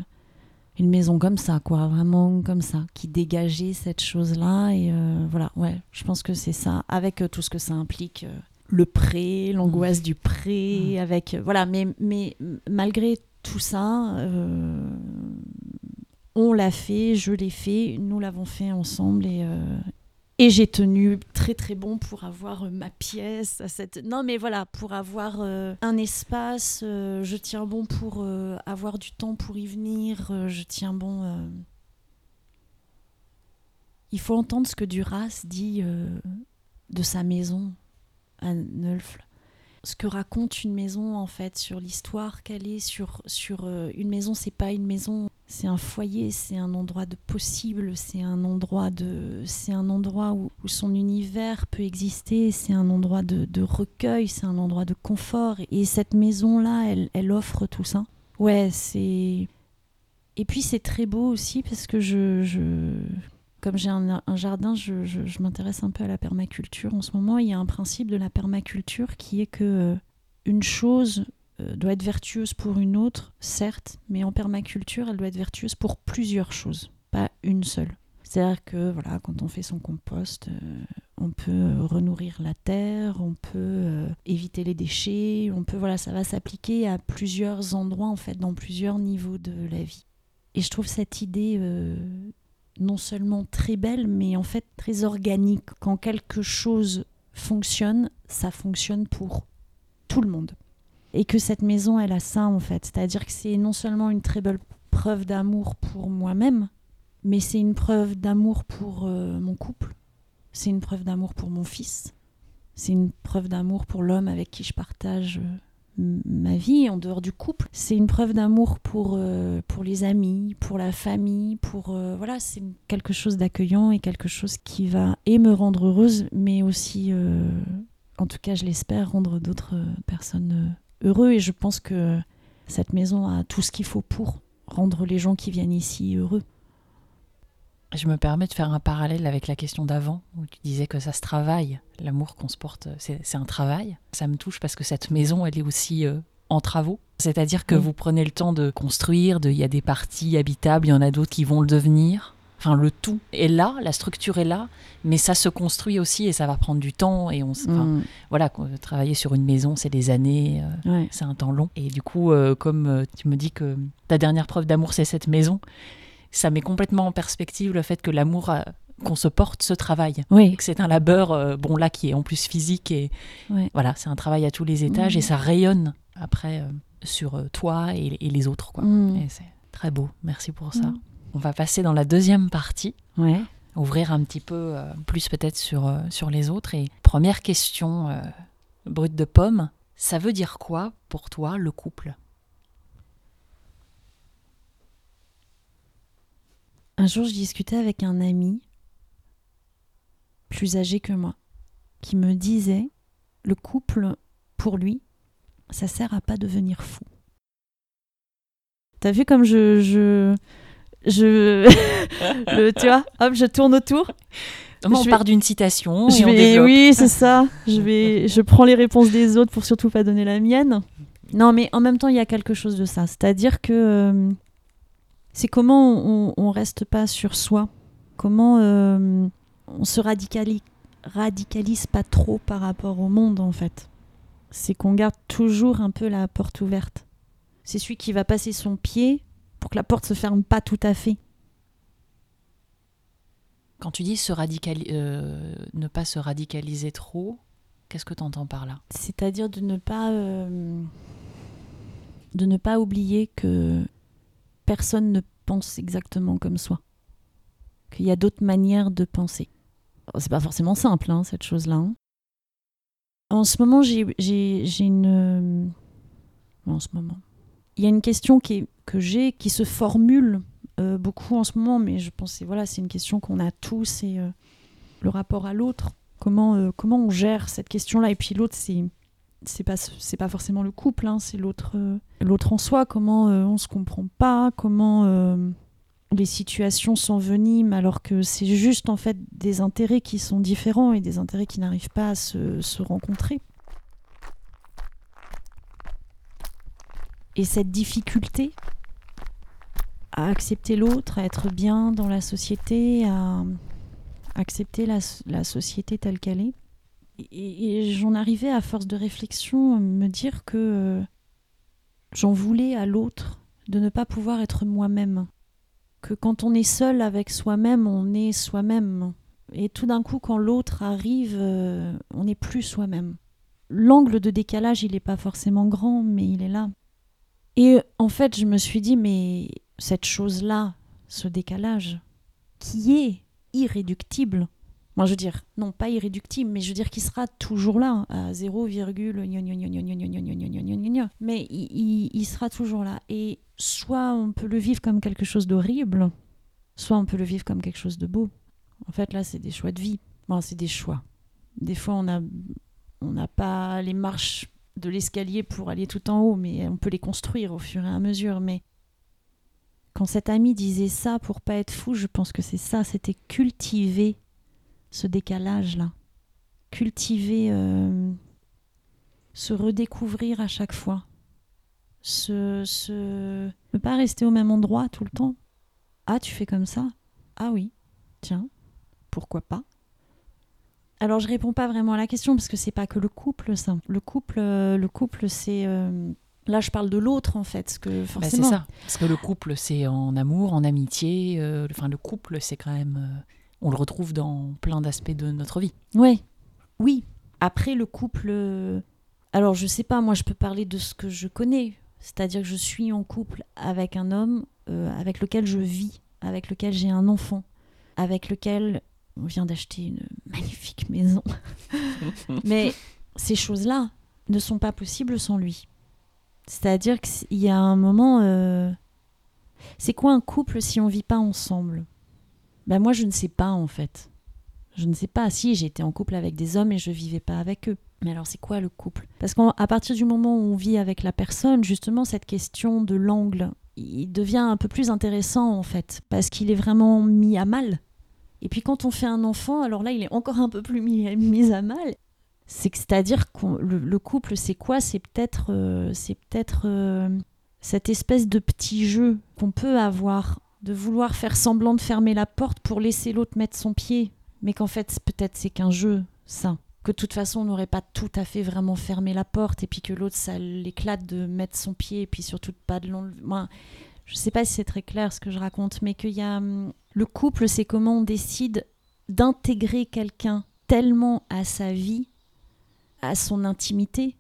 une maison comme ça, quoi, vraiment comme ça, qui dégageait cette chose-là. Et euh, voilà, ouais, je pense que c'est ça, avec euh, tout ce que ça implique. Le pré, l'angoisse du pré, avec. euh, voilà, mais, mais malgré tout ça, euh, on l'a fait, je l'ai fait, nous l'avons fait ensemble et. euh, et j'ai tenu très très bon pour avoir ma pièce à cette non mais voilà pour avoir euh, un espace je tiens bon pour avoir du temps pour y venir je tiens bon il faut entendre ce que Duras dit de sa maison à Neufle. Ce que raconte une maison en fait sur l'histoire qu'elle est sur sur euh, une maison c'est pas une maison. C'est un foyer c'est un endroit de possible c'est un endroit de c'est un endroit où, son univers peut exister c'est un endroit de, recueil c'est un endroit de confort. Et cette maison là elle, elle offre tout ça. Ouais c'est et puis c'est très beau aussi parce que je comme j'ai un, jardin, je, m'intéresse un peu à la permaculture. En ce moment, il y a un principe de la permaculture qui est que euh, une chose euh, doit être vertueuse pour une autre, certes, mais en permaculture, elle doit être vertueuse pour plusieurs choses, pas une seule. C'est-à-dire que voilà, quand on fait son compost, euh, on peut renourrir la terre, on peut éviter les déchets, on peut voilà, ça va s'appliquer à plusieurs endroits en fait, dans plusieurs niveaux de la vie. Et je trouve cette idée non seulement très belle, mais en fait très organique. Quand quelque chose fonctionne, ça fonctionne pour tout le monde. Et que cette maison, elle a ça en fait. C'est-à-dire que c'est non seulement une très belle preuve d'amour pour moi-même, mais c'est une preuve d'amour pour euh, mon couple. C'est une preuve d'amour pour mon fils. C'est une preuve d'amour pour l'homme avec qui je partage euh, ma vie en dehors du couple. C'est une preuve d'amour pour, euh, pour les amis, pour la famille, pour euh, voilà, c'est quelque chose d'accueillant et quelque chose qui va et me rendre heureuse, mais aussi, euh, en tout cas, je l'espère, rendre d'autres personnes heureux. Et je pense que cette maison a tout ce qu'il faut pour rendre les gens qui viennent ici heureux.
Je me permets de faire un parallèle avec la question d'avant, où tu disais que ça se travaille, l'amour qu'on se porte, c'est un travail. Ça me touche parce que cette maison, elle est aussi euh, en travaux. C'est-à-dire que vous prenez le temps de construire, il y a des parties habitables, il y en a d'autres qui vont le devenir. Enfin, le tout est là, la structure est là, mais ça se construit aussi et ça va prendre du temps. Et on,
Mm.
voilà, travailler sur une maison, c'est des années, euh,
Ouais.
c'est un temps long. Et du coup, euh, comme tu me dis que ta dernière preuve d'amour, c'est cette maison, ça met complètement en perspective le fait que l'amour euh, qu'on se porte se travaille. Et
Oui,
c'est un labeur, euh, bon là, qui est en plus physique et voilà, c'est un travail à tous les étages et ça rayonne après euh, sur toi et, et les autres. Quoi.
Mm.
Et c'est très beau, merci pour ça.
Mm.
On va passer dans la deuxième partie
ouais.
ouvrir un petit peu euh, plus peut-être sur, sur les autres. Et première question brute de pomme, ça veut dire quoi pour toi le couple?
Un jour, je discutais avec un ami plus âgé que moi qui me disait le couple, pour lui, ça sert à pas devenir fou. T'as vu comme je. je, je le, tu vois, hop, je tourne autour.
Moi,
Je
on
vais-
part d'une citation
Je
et on
vais,
développe.
oui, c'est ça. Je vais, je prends les réponses des autres pour surtout pas donner la mienne. Non, mais en même temps, il y a quelque chose de ça. C'est-à-dire que euh, c'est comment on, on reste pas sur soi, comment euh, on se radicalise, radicalise pas trop par rapport au monde en fait. C'est qu'on garde toujours un peu la porte ouverte. C'est celui qui va passer son pied pour que la porte se ferme pas tout à fait.
Quand tu dis se radicali- euh, ne pas se radicaliser trop, qu'est-ce que tu entends par là?
C'est-à-dire de ne pas euh, de ne pas oublier que personne ne pense exactement comme soi. Qu'il y a d'autres manières de penser. Oh, C'est pas forcément simple, hein, cette chose-là. hein. En ce moment, j'ai une. euh, En ce moment. Il y a une question qui que j'ai qui se formule euh, beaucoup en ce moment, mais je pense que voilà, c'est une question qu'on a tous et euh, le rapport à l'autre. Comment, comment on gère cette question-là? Et puis l'autre, c'est c'est pas pas forcément le couple, hein, c'est l'autre euh, l'autre en soi. Comment euh, on se comprend pas Comment euh, les situations s'enveniment alors que c'est juste en fait des intérêts qui sont différents et des intérêts qui n'arrivent pas à se, rencontrer. Et cette difficulté à accepter l'autre, à être bien dans la société, à accepter la société telle qu'elle est. Et, j'en arrivais à force de réflexion me dire que euh, j'en voulais à l'autre de ne pas pouvoir être moi-même. Que quand on est seul avec soi-même, on est soi-même. Et tout d'un coup, quand l'autre arrive, euh, on n'est plus soi-même. L'angle de décalage, il n'est pas forcément grand, mais il est là. Et en fait, je me suis dit, mais cette chose-là, ce décalage, qui est irréductible? Moi, je veux dire, non, pas irréductible, mais je veux dire qu'il sera toujours là, à 0, mais il, sera toujours là. Et soit on peut le vivre comme quelque chose d'horrible, soit on peut le vivre comme quelque chose de beau. En fait, là, c'est des choix de vie. Bon, c'est des choix. Des fois, on a on n'a pas les marches de l'escalier pour aller tout en haut, mais on peut les construire au fur et à mesure. Mais quand cet ami disait ça pour pas être fou, je pense que c'est ça, c'était cultiver ce décalage-là. Cultiver, euh, se redécouvrir à chaque fois. Se, se... Ne pas rester au même endroit tout le temps. Ah, tu fais comme ça? Ah oui, tiens, pourquoi pas? Alors je réponds pas vraiment à la question parce que c'est pas que le couple ça. Le couple, euh, le couple c'est euh, là je parle de l'autre en fait, que bah, forcément.
c'est ça. Parce que le couple c'est en amour, en amitié. Euh, enfin le couple c'est quand même, on le retrouve dans plein d'aspects de notre vie.
Oui, oui. Après le couple, alors je sais pas, moi je peux parler de ce que je connais, c'est-à-dire que je suis en couple avec un homme avec lequel je vis, avec lequel j'ai un enfant, avec lequel on vient d'acheter une magnifique maison. Mais ces choses-là ne sont pas possibles sans lui. C'est-à-dire qu'il y a un moment... Euh, c'est quoi un couple si on vit pas ensemble? Ben moi, je ne sais pas en fait. Je ne sais pas. Si, été en couple avec des hommes et je vivais pas avec eux. Mais alors, c'est quoi le couple? Parce qu'à partir du moment où on vit avec la personne, justement, cette question de l'angle, il devient un peu plus intéressant en fait, parce qu'il est vraiment mis à mal. Et puis quand on fait un enfant, alors là, il est encore un peu plus mis, à mal. C'est-à-dire que le, couple, c'est quoi? C'est peut-être euh, c'est peut-être euh, cette espèce de petit jeu qu'on peut avoir, de vouloir faire semblant de fermer la porte pour laisser l'autre mettre son pied, mais qu'en fait, peut-être c'est qu'un jeu, ça. Que de toute façon, on n'aurait pas tout à fait vraiment fermé la porte, et puis que l'autre, ça l'éclate de mettre son pied, et puis surtout pas de l'enlever. Moi, je sais pas si c'est très clair ce que je raconte, mais qu'il y a hum, le couple, c'est comment on décide d'intégrer quelqu'un tellement à sa vie, à son intimité,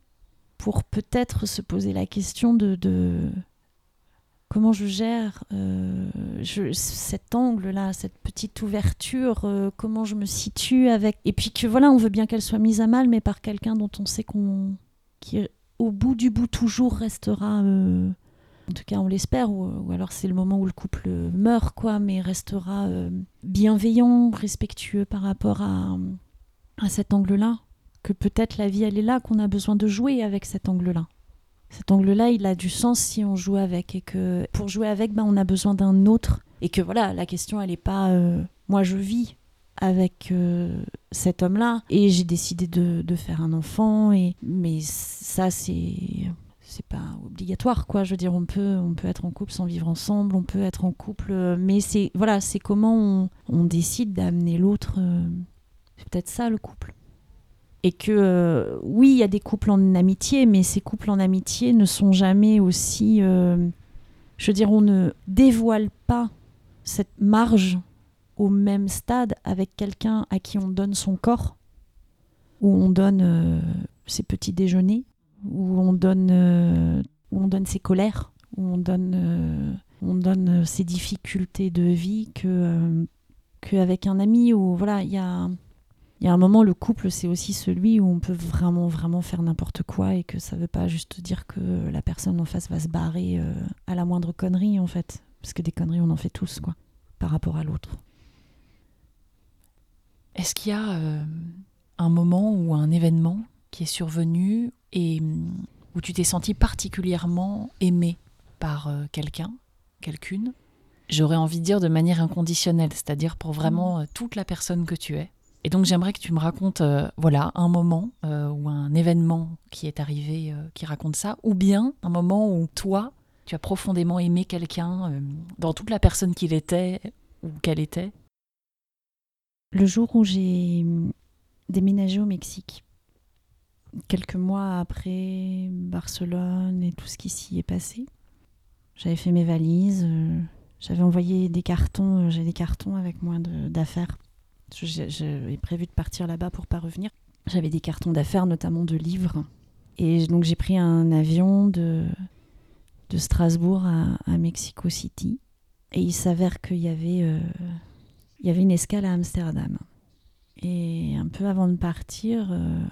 pour peut-être se poser la question de, comment je gère euh, cet angle-là, cette petite ouverture, euh, comment je me situe avec. Et puis que voilà, on veut bien qu'elle soit mise à mal, mais par quelqu'un dont on sait qu'on. qui au bout du bout toujours restera. Euh, en tout cas on l'espère, ou, alors c'est le moment où le couple meurt, quoi, mais restera bienveillant, respectueux par rapport à, à cet angle-là. Que peut-être la vie, elle est là, qu'on a besoin de jouer avec cet angle-là. Cet angle-là, il a du sens si on joue avec, et que pour jouer avec, ben, on a besoin d'un autre. Et que voilà, la question, elle n'est pas euh, moi je vis avec euh, cet homme-là et j'ai décidé de, de, faire un enfant et mais ça c'est c'est pas obligatoire quoi je veux dire on peut on peut être en couple sans vivre ensemble on peut être en couple euh, mais c'est voilà c'est comment on, décide d'amener l'autre c'est peut-être ça le couple et que euh, oui il y a des couples en amitié mais ces couples en amitié ne sont jamais aussi je veux dire on ne dévoile pas cette marge au même stade avec quelqu'un à qui on donne son corps où on donne ses petits déjeuners où on donne, euh, où on donne ses colères, où on donne, euh, on donne ses difficultés de vie que euh, qu'avec un ami où voilà il y a il y a un moment, le couple, c'est aussi celui où on peut vraiment, vraiment faire n'importe quoi et que ça veut pas juste dire que la personne en face va se barrer à la moindre connerie, en fait. Parce que des conneries, on en fait tous, quoi, par rapport à l'autre.
Est-ce qu'il y a un moment ou un événement qui est survenu et mm, où tu t'es senti particulièrement aimé par euh, quelqu'un, quelqu'une, j'aurais envie de dire de manière inconditionnelle, c'est-à-dire pour vraiment mmh. euh, toute la personne que tu es. Et donc j'aimerais que tu me racontes, euh, voilà, un moment ou un événement qui est arrivé qui raconte ça, ou bien un moment où toi, tu as profondément aimé quelqu'un dans toute la personne qu'il était ou qu'elle était.
Le jour où j'ai mm, déménagé au Mexique, quelques mois après Barcelone et tout ce qui s'y est passé. J'avais fait mes valises, euh, j'avais envoyé des cartons, euh, j'ai des cartons avec moi d'affaires. J'avais prévu de partir là-bas pour pas revenir. J'avais des cartons d'affaires, notamment de livres. Et donc j'ai pris un avion de, de Strasbourg à, Mexico City. Et il s'avère qu'il y avait, euh, il y avait une escale à Amsterdam. Et un peu avant de partir, euh,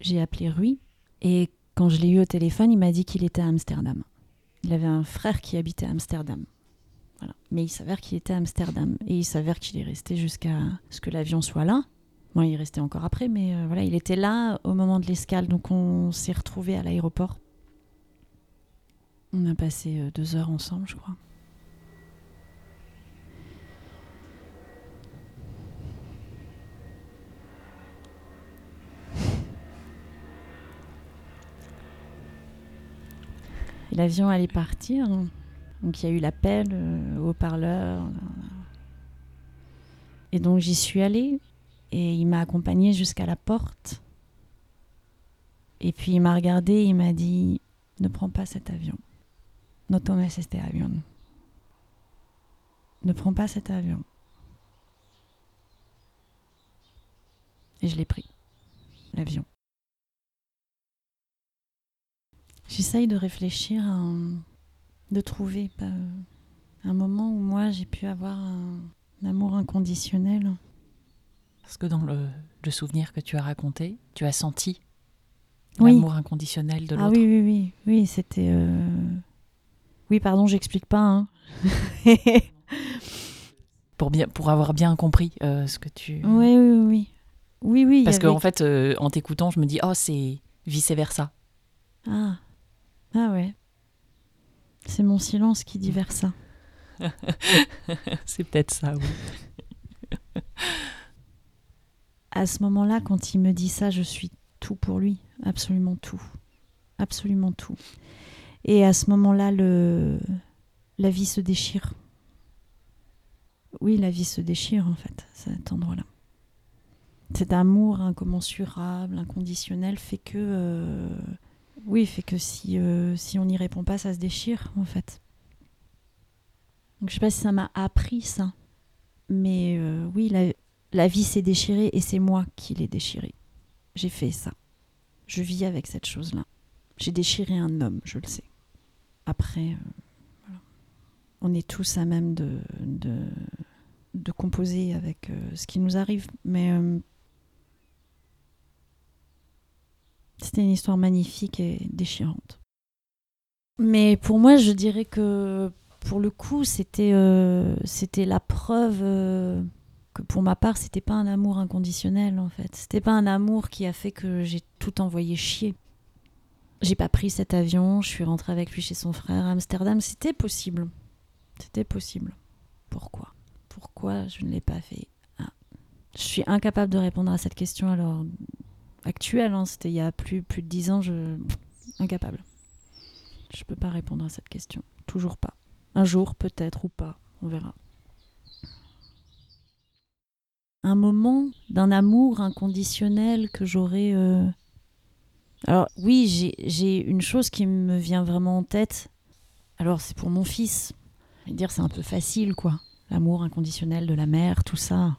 j'ai appelé Rui. Et quand je l'ai eu au téléphone, il m'a dit qu'il était à Amsterdam. Il avait un frère qui habitait à Amsterdam. Mais il s'avère qu'il était à Amsterdam. Et il s'avère qu'il est resté jusqu'à ce que l'avion soit là. Bon, il est resté encore après, mais euh, voilà, il était là au moment de l'escale. Donc on s'est retrouvés à l'aéroport. On a passé euh, deux heures ensemble, je crois. L'avion allait partir. Donc il y a eu l'appel euh, au parleur. Et donc j'y suis allée et il m'a accompagnée jusqu'à la porte. Et puis il m'a regardé et il m'a dit Ne prends pas cet avion. No tomes este avion. Ne prends pas cet avion. Et je l'ai pris, l'avion. J'essaye de réfléchir, à de trouver un moment où moi j'ai pu avoir un, amour inconditionnel.
Parce que dans le, souvenir que tu as raconté, tu as senti l'amour inconditionnel de ah
l'autre. Ah oui, oui, oui, oui, c'était. Euh, oui, pardon, j'explique pas. Hein.
pour bien, pour avoir bien compris euh, ce que tu.
Oui, oui, oui, oui, oui.
Parce qu'en fait, euh, en t'écoutant, je me dis, oh, c'est vice versa.
Ah. Ah ouais. C'est mon silence qui dit vers ça.
c'est peut-être ça, oui.
à ce moment-là, quand il me dit ça, je suis tout pour lui, absolument tout, absolument tout. Et à ce moment-là, le... la vie se déchire. Oui, la vie se déchire en fait, cet endroit-là. Cet amour incommensurable, inconditionnel, fait que euh, oui, fait que si, euh, si on n'y répond pas, ça se déchire, en fait. Donc, je sais pas si ça m'a appris ça. Mais euh, oui, la, vie s'est déchirée et c'est moi qui l'ai déchirée. J'ai fait ça. Je vis avec cette chose-là. J'ai déchiré un homme, je le sais. Après, euh, on est tous à même de, de, de composer avec ce qui nous arrive. Mais C'était une histoire magnifique et déchirante. Mais pour moi, je dirais que pour le coup, c'était euh, la preuve euh, que pour ma part, c'était pas un amour inconditionnel en fait. C'était pas un amour qui a fait que j'ai tout envoyé chier. J'ai pas pris cet avion, je suis rentrée avec lui chez son frère à Amsterdam. C'était possible. C'était possible. Pourquoi? Pourquoi je ne l'ai pas fait? Ah. Je suis incapable de répondre à cette question alors actuel, hein, c'était il y a plus, plus de dix ans, je... incapable. Je peux pas répondre à cette question. Toujours pas. Un jour, peut-être ou pas, on verra. Un moment d'un amour inconditionnel que j'aurais. Euh, Alors, oui, j'ai une chose qui me vient vraiment en tête. Alors, c'est pour mon fils. Je vais dire, c'est un peu facile, quoi. L'amour inconditionnel de la mère, tout ça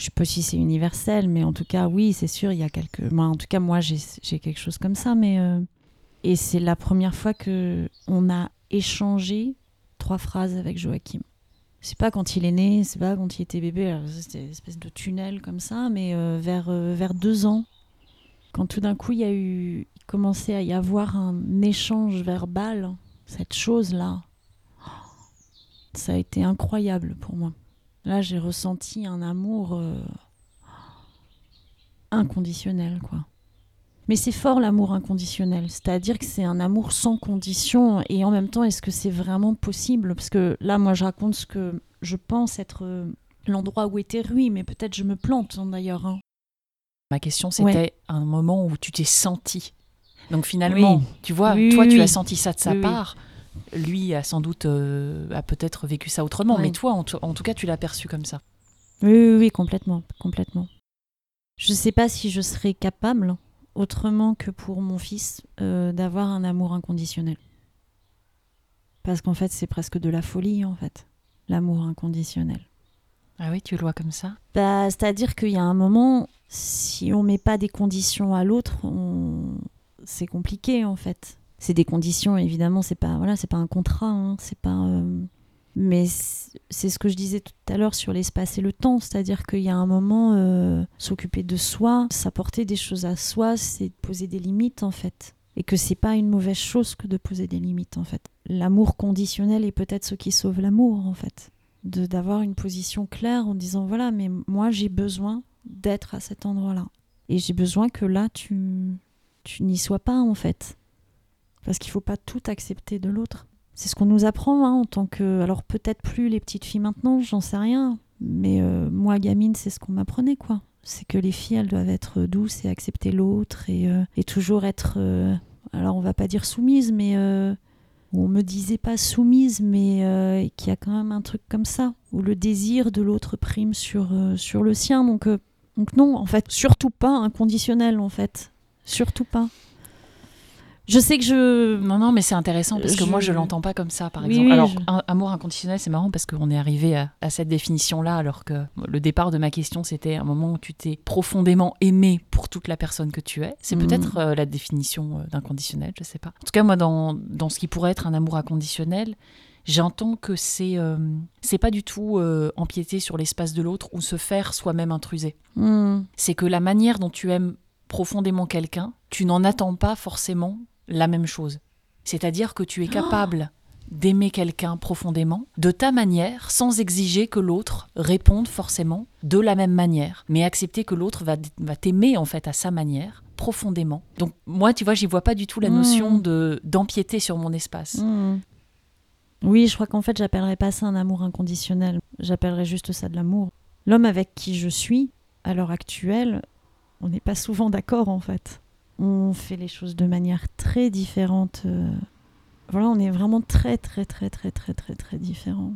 je sais pas si c'est universel, mais en tout cas, oui, c'est sûr, il y a quelques. En tout cas, moi, j'ai quelque chose comme ça, mais. Euh, et c'est la première fois que on a échangé trois phrases avec Joachim. C'est pas quand il est né, c'est pas quand il était bébé, c'était une espèce de tunnel comme ça, mais euh, vers, euh, vers deux ans, quand tout d'un coup il y a eu, il commençait à y avoir un échange verbal, cette chose-là, ça a été incroyable pour moi. Là, j'ai ressenti un amour euh, inconditionnel, quoi. Mais c'est fort l'amour inconditionnel, c'est-à-dire que c'est un amour sans condition et en même temps, est-ce que c'est vraiment possible? Parce que là, moi, je raconte ce que je pense être euh, l'endroit où était Rui, mais peut-être je me plante hein, d'ailleurs. Hein.
Ma question, c'était un moment où tu t'es senti. Donc finalement, tu vois, toi, tu as senti ça de sa part lui a sans doute euh, a peut-être vécu ça autrement, mais toi, en, tout cas, tu l'as perçu comme ça.
Oui, oui, complètement, complètement. Je ne sais pas si je serais capable, autrement que pour mon fils, euh, d'avoir un amour inconditionnel. Parce qu'en fait, c'est presque de la folie, en fait, l'amour inconditionnel.
Ah oui, tu le vois comme ça?
Bah, C'est-à-dire qu'il y a un moment, si on met pas des conditions à l'autre, c'est compliqué, en fait c'est des conditions évidemment c'est pas voilà c'est pas un contrat hein, c'est pas euh, Mais c'est ce que je disais tout à l'heure sur l'espace et le temps, c'est-à-dire qu'il y a un moment, euh, s'occuper de soi, s'apporter des choses à soi, c'est poser des limites en fait. Et que c'est pas une mauvaise chose que de poser des limites en fait. L'amour conditionnel est peut-être ce qui sauve l'amour en fait. D'avoir une position claire en disant voilà, mais moi j'ai besoin d'être à cet endroit-là. Et j'ai besoin que là tu, tu n'y sois pas en fait. Parce qu'il faut pas tout accepter de l'autre. C'est ce qu'on nous apprend hein, en tant que. Alors peut-être plus les petites filles maintenant, j'en sais rien. Mais euh, moi, gamine, c'est ce qu'on m'apprenait, quoi. C'est que les filles, elles doivent être douces et accepter l'autre et, euh, toujours être. Euh, alors on va pas dire soumise, mais. on me disait pas soumise, mais qu'il y a quand même un truc comme ça, où le désir de l'autre prime sur, sur le sien. Donc, donc non, en fait, surtout pas inconditionnel, en fait. Surtout pas. Je sais que je.
Non, non, mais c'est intéressant parce que moi, je l'entends pas comme ça, par exemple. alors, amour inconditionnel, c'est marrant parce qu'on est arrivé à, cette définition-là, alors que le départ de ma question, c'était un moment où tu t'es profondément aimé pour toute la personne que tu es. C'est mm. peut-être euh, la définition euh, d'inconditionnel, je sais pas. En tout cas, moi, dans, dans ce qui pourrait être un amour inconditionnel, j'entends que c'est euh, c'est pas du tout empiéter sur l'espace de l'autre ou se faire soi-même intruser. Mm. C'est que la manière dont tu aimes profondément quelqu'un, tu n'en attends pas forcément la même chose. C'est-à-dire que tu es capable d'aimer quelqu'un profondément, de ta manière, sans exiger que l'autre réponde forcément de la même manière, mais accepter que l'autre va, t'aimer en fait à sa manière, profondément. Donc moi, tu vois, j'y vois pas du tout la notion mmh. de d'empiéter sur mon espace. Mmh.
Oui, je crois qu'en fait, j'appellerais pas ça un amour inconditionnel. J'appellerais juste ça de l'amour. L'homme avec qui je suis, à l'heure actuelle, on n'est pas souvent d'accord en fait on fait les choses de manière très différente. Euh. Voilà, on est vraiment très, très, très, très, très, très, très différents.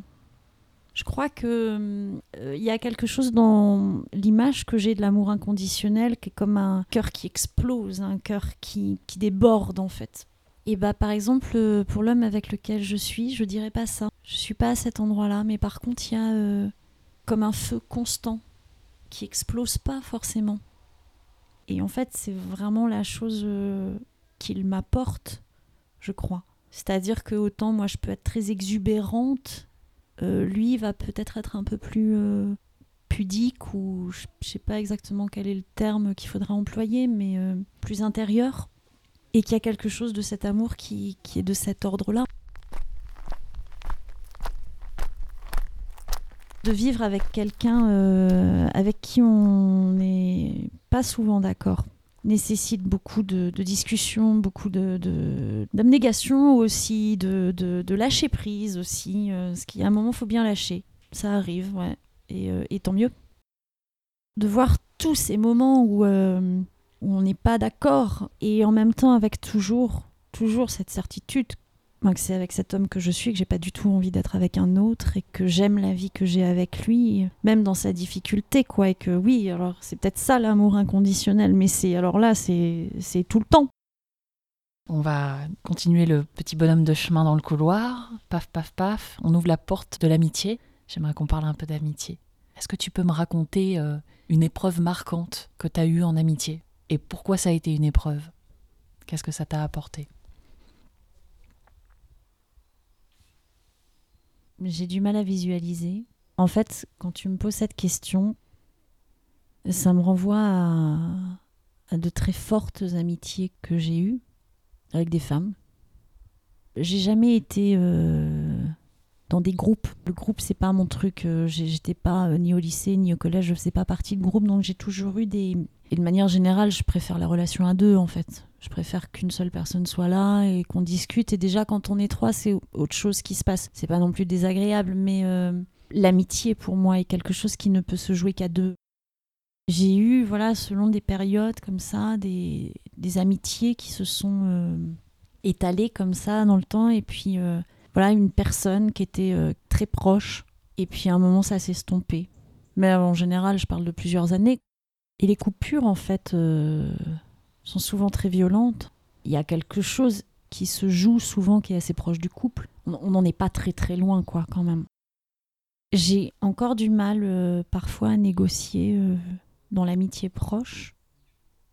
Je crois que euh, y a quelque chose dans l'image que j'ai de l'amour inconditionnel qui est comme un cœur qui explose, un cœur qui, qui déborde en fait. Et bah par exemple euh, pour l'homme avec lequel je suis, je dirais pas ça. Je suis pas à cet endroit-là, mais par contre il y a comme un feu constant qui explose pas forcément. Et en fait, c'est vraiment la chose euh, qu'il m'apporte, je crois. C'est-à-dire que autant moi je peux être très exubérante, euh, lui va peut-être être un peu plus euh, pudique ou je sais pas exactement quel est le terme qu'il faudra employer, mais plus intérieur. Et qu'il y a quelque chose de cet amour qui, qui est de cet ordre-là. De vivre avec quelqu'un euh, avec qui on n'est pas souvent d'accord nécessite beaucoup de, discussions, beaucoup de, d'abnégation aussi, de, lâcher prise aussi. Euh, ce qui, à un moment, faut bien lâcher. Ça arrive, ouais. Et, euh, tant mieux. De voir tous ces moments où, où on n'est pas d'accord et en même temps avec toujours, toujours cette certitude que c'est avec cet homme que je suis, que j'ai pas du tout envie d'être avec un autre et que j'aime la vie que j'ai avec lui, même dans sa difficulté, quoi. Et que oui, alors c'est peut-être ça l'amour inconditionnel, mais c'est alors là, c'est tout le temps.
On va continuer le petit bonhomme de chemin dans le couloir. Paf, paf, paf. On ouvre la porte de l'amitié. J'aimerais qu'on parle un peu d'amitié. Est-ce que tu peux me raconter euh, une épreuve marquante que tu as eue en amitié? Et pourquoi ça a été une épreuve? Qu'est-ce que ça t'a apporté?
J'ai du mal à visualiser. En fait, quand tu me poses cette question, ça me renvoie à, de très fortes amitiés que j'ai eues avec des femmes. J'ai jamais été euh, dans des groupes. Le groupe, c'est pas mon truc. Euh, j'étais pas euh, ni au lycée ni au collège, je faisais pas partie de groupe, donc j'ai toujours eu des. Et de manière générale, je préfère la relation à deux en fait. Je préfère qu'une seule personne soit là et qu'on discute. Et déjà, quand on est trois, c'est autre chose qui se passe. C'est pas non plus désagréable, mais euh, l'amitié pour moi est quelque chose qui ne peut se jouer qu'à deux. J'ai eu, voilà, selon des périodes comme ça, des, amitiés qui se sont étalées comme ça dans le temps. Et puis, voilà, une personne qui était très proche. Et puis, à un moment, ça s'est estompé. Mais en général, je parle de plusieurs années. Et les coupures, en fait, sont souvent très violentes. Il y a quelque chose qui se joue souvent qui est assez proche du couple. On n'en est pas très très loin, quoi, quand même. J'ai encore du mal euh, parfois à négocier euh, dans l'amitié proche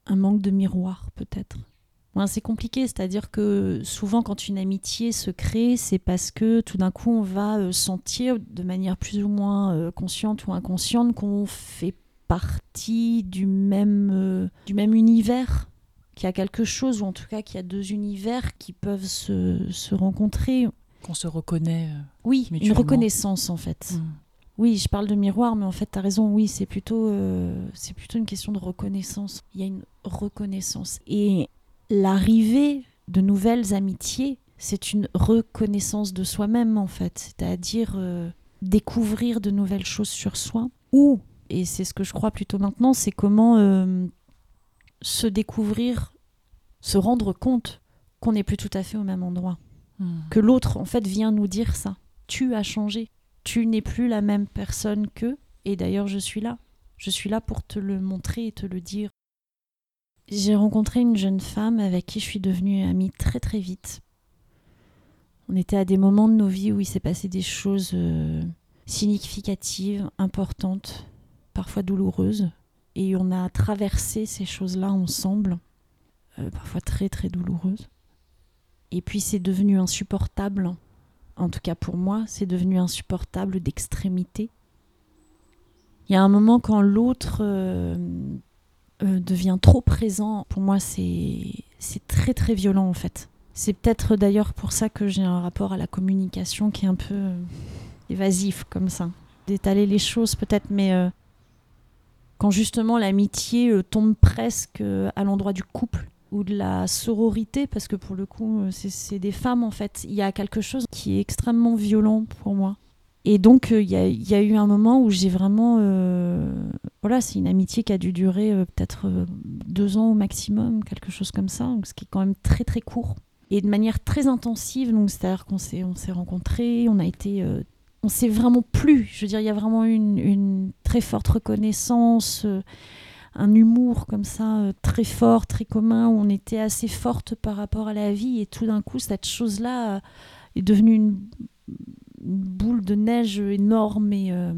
un manque de miroir, peut-être. C'est compliqué, c'est-à-dire que souvent quand une amitié se crée, c'est parce que tout d'un coup on va euh, sentir de manière plus ou moins euh, consciente ou inconsciente qu'on fait partie du même, euh, du même univers, qu'il y a quelque chose, ou en tout cas qu'il y a deux univers qui peuvent se, se rencontrer.
Qu'on se reconnaît.
oui, une reconnaissance en fait. Hmm. Oui, je parle de miroir, mais en fait, tu as raison, oui, c'est plutôt, c'est plutôt une question de reconnaissance. Il y a une reconnaissance. Et l'arrivée de nouvelles amitiés, c'est une reconnaissance de soi-même en fait, c'est-à-dire euh, découvrir de nouvelles choses sur soi. Ou, et c'est ce que je crois plutôt maintenant, c'est comment euh, se découvrir, se rendre compte qu'on n'est plus tout à fait au même endroit. Hmm. Que l'autre en fait vient nous dire ça. Tu as changé. Tu n'es plus la même personne qu'eux. Et d'ailleurs, je suis là. Je suis là pour te le montrer et te le dire. J'ai rencontré une jeune femme avec qui je suis devenue amie très très vite. On était à des moments de nos vies où il s'est passé des choses euh, significatives, importantes, parfois douloureuses. Et on a traversé ces choses-là ensemble, euh, parfois très très douloureuses. Et puis c'est devenu insupportable, en tout cas pour moi, c'est devenu insupportable d'extrémité. Il y a un moment quand l'autre euh, euh, devient trop présent, pour moi, c'est très très violent en fait. C'est peut-être d'ailleurs pour ça que j'ai un rapport à la communication qui est un peu euh, évasif comme ça. D'étaler les choses peut-être, mais euh, quand justement l'amitié tombe presque à l'endroit du couple ou de la sororité, parce que pour le coup, c'est des femmes en fait, il y a quelque chose qui est extrêmement violent pour moi. Et donc, euh, il y, a eu un moment où j'ai vraiment. Euh, voilà, c'est une amitié qui a dû durer euh, peut-être deux ans au maximum, quelque chose comme ça, ce qui est quand même très très court. Et de manière très intensive, donc c'est-à-dire qu'on s'est, on s'est rencontrés, on a été. on s'est vraiment plu. Je veux dire, il y a vraiment une, une très forte reconnaissance, un humour comme ça, très fort, très commun, où on était assez forte par rapport à la vie. Et tout d'un coup, cette chose-là est devenue une boule de neige énorme et, euh,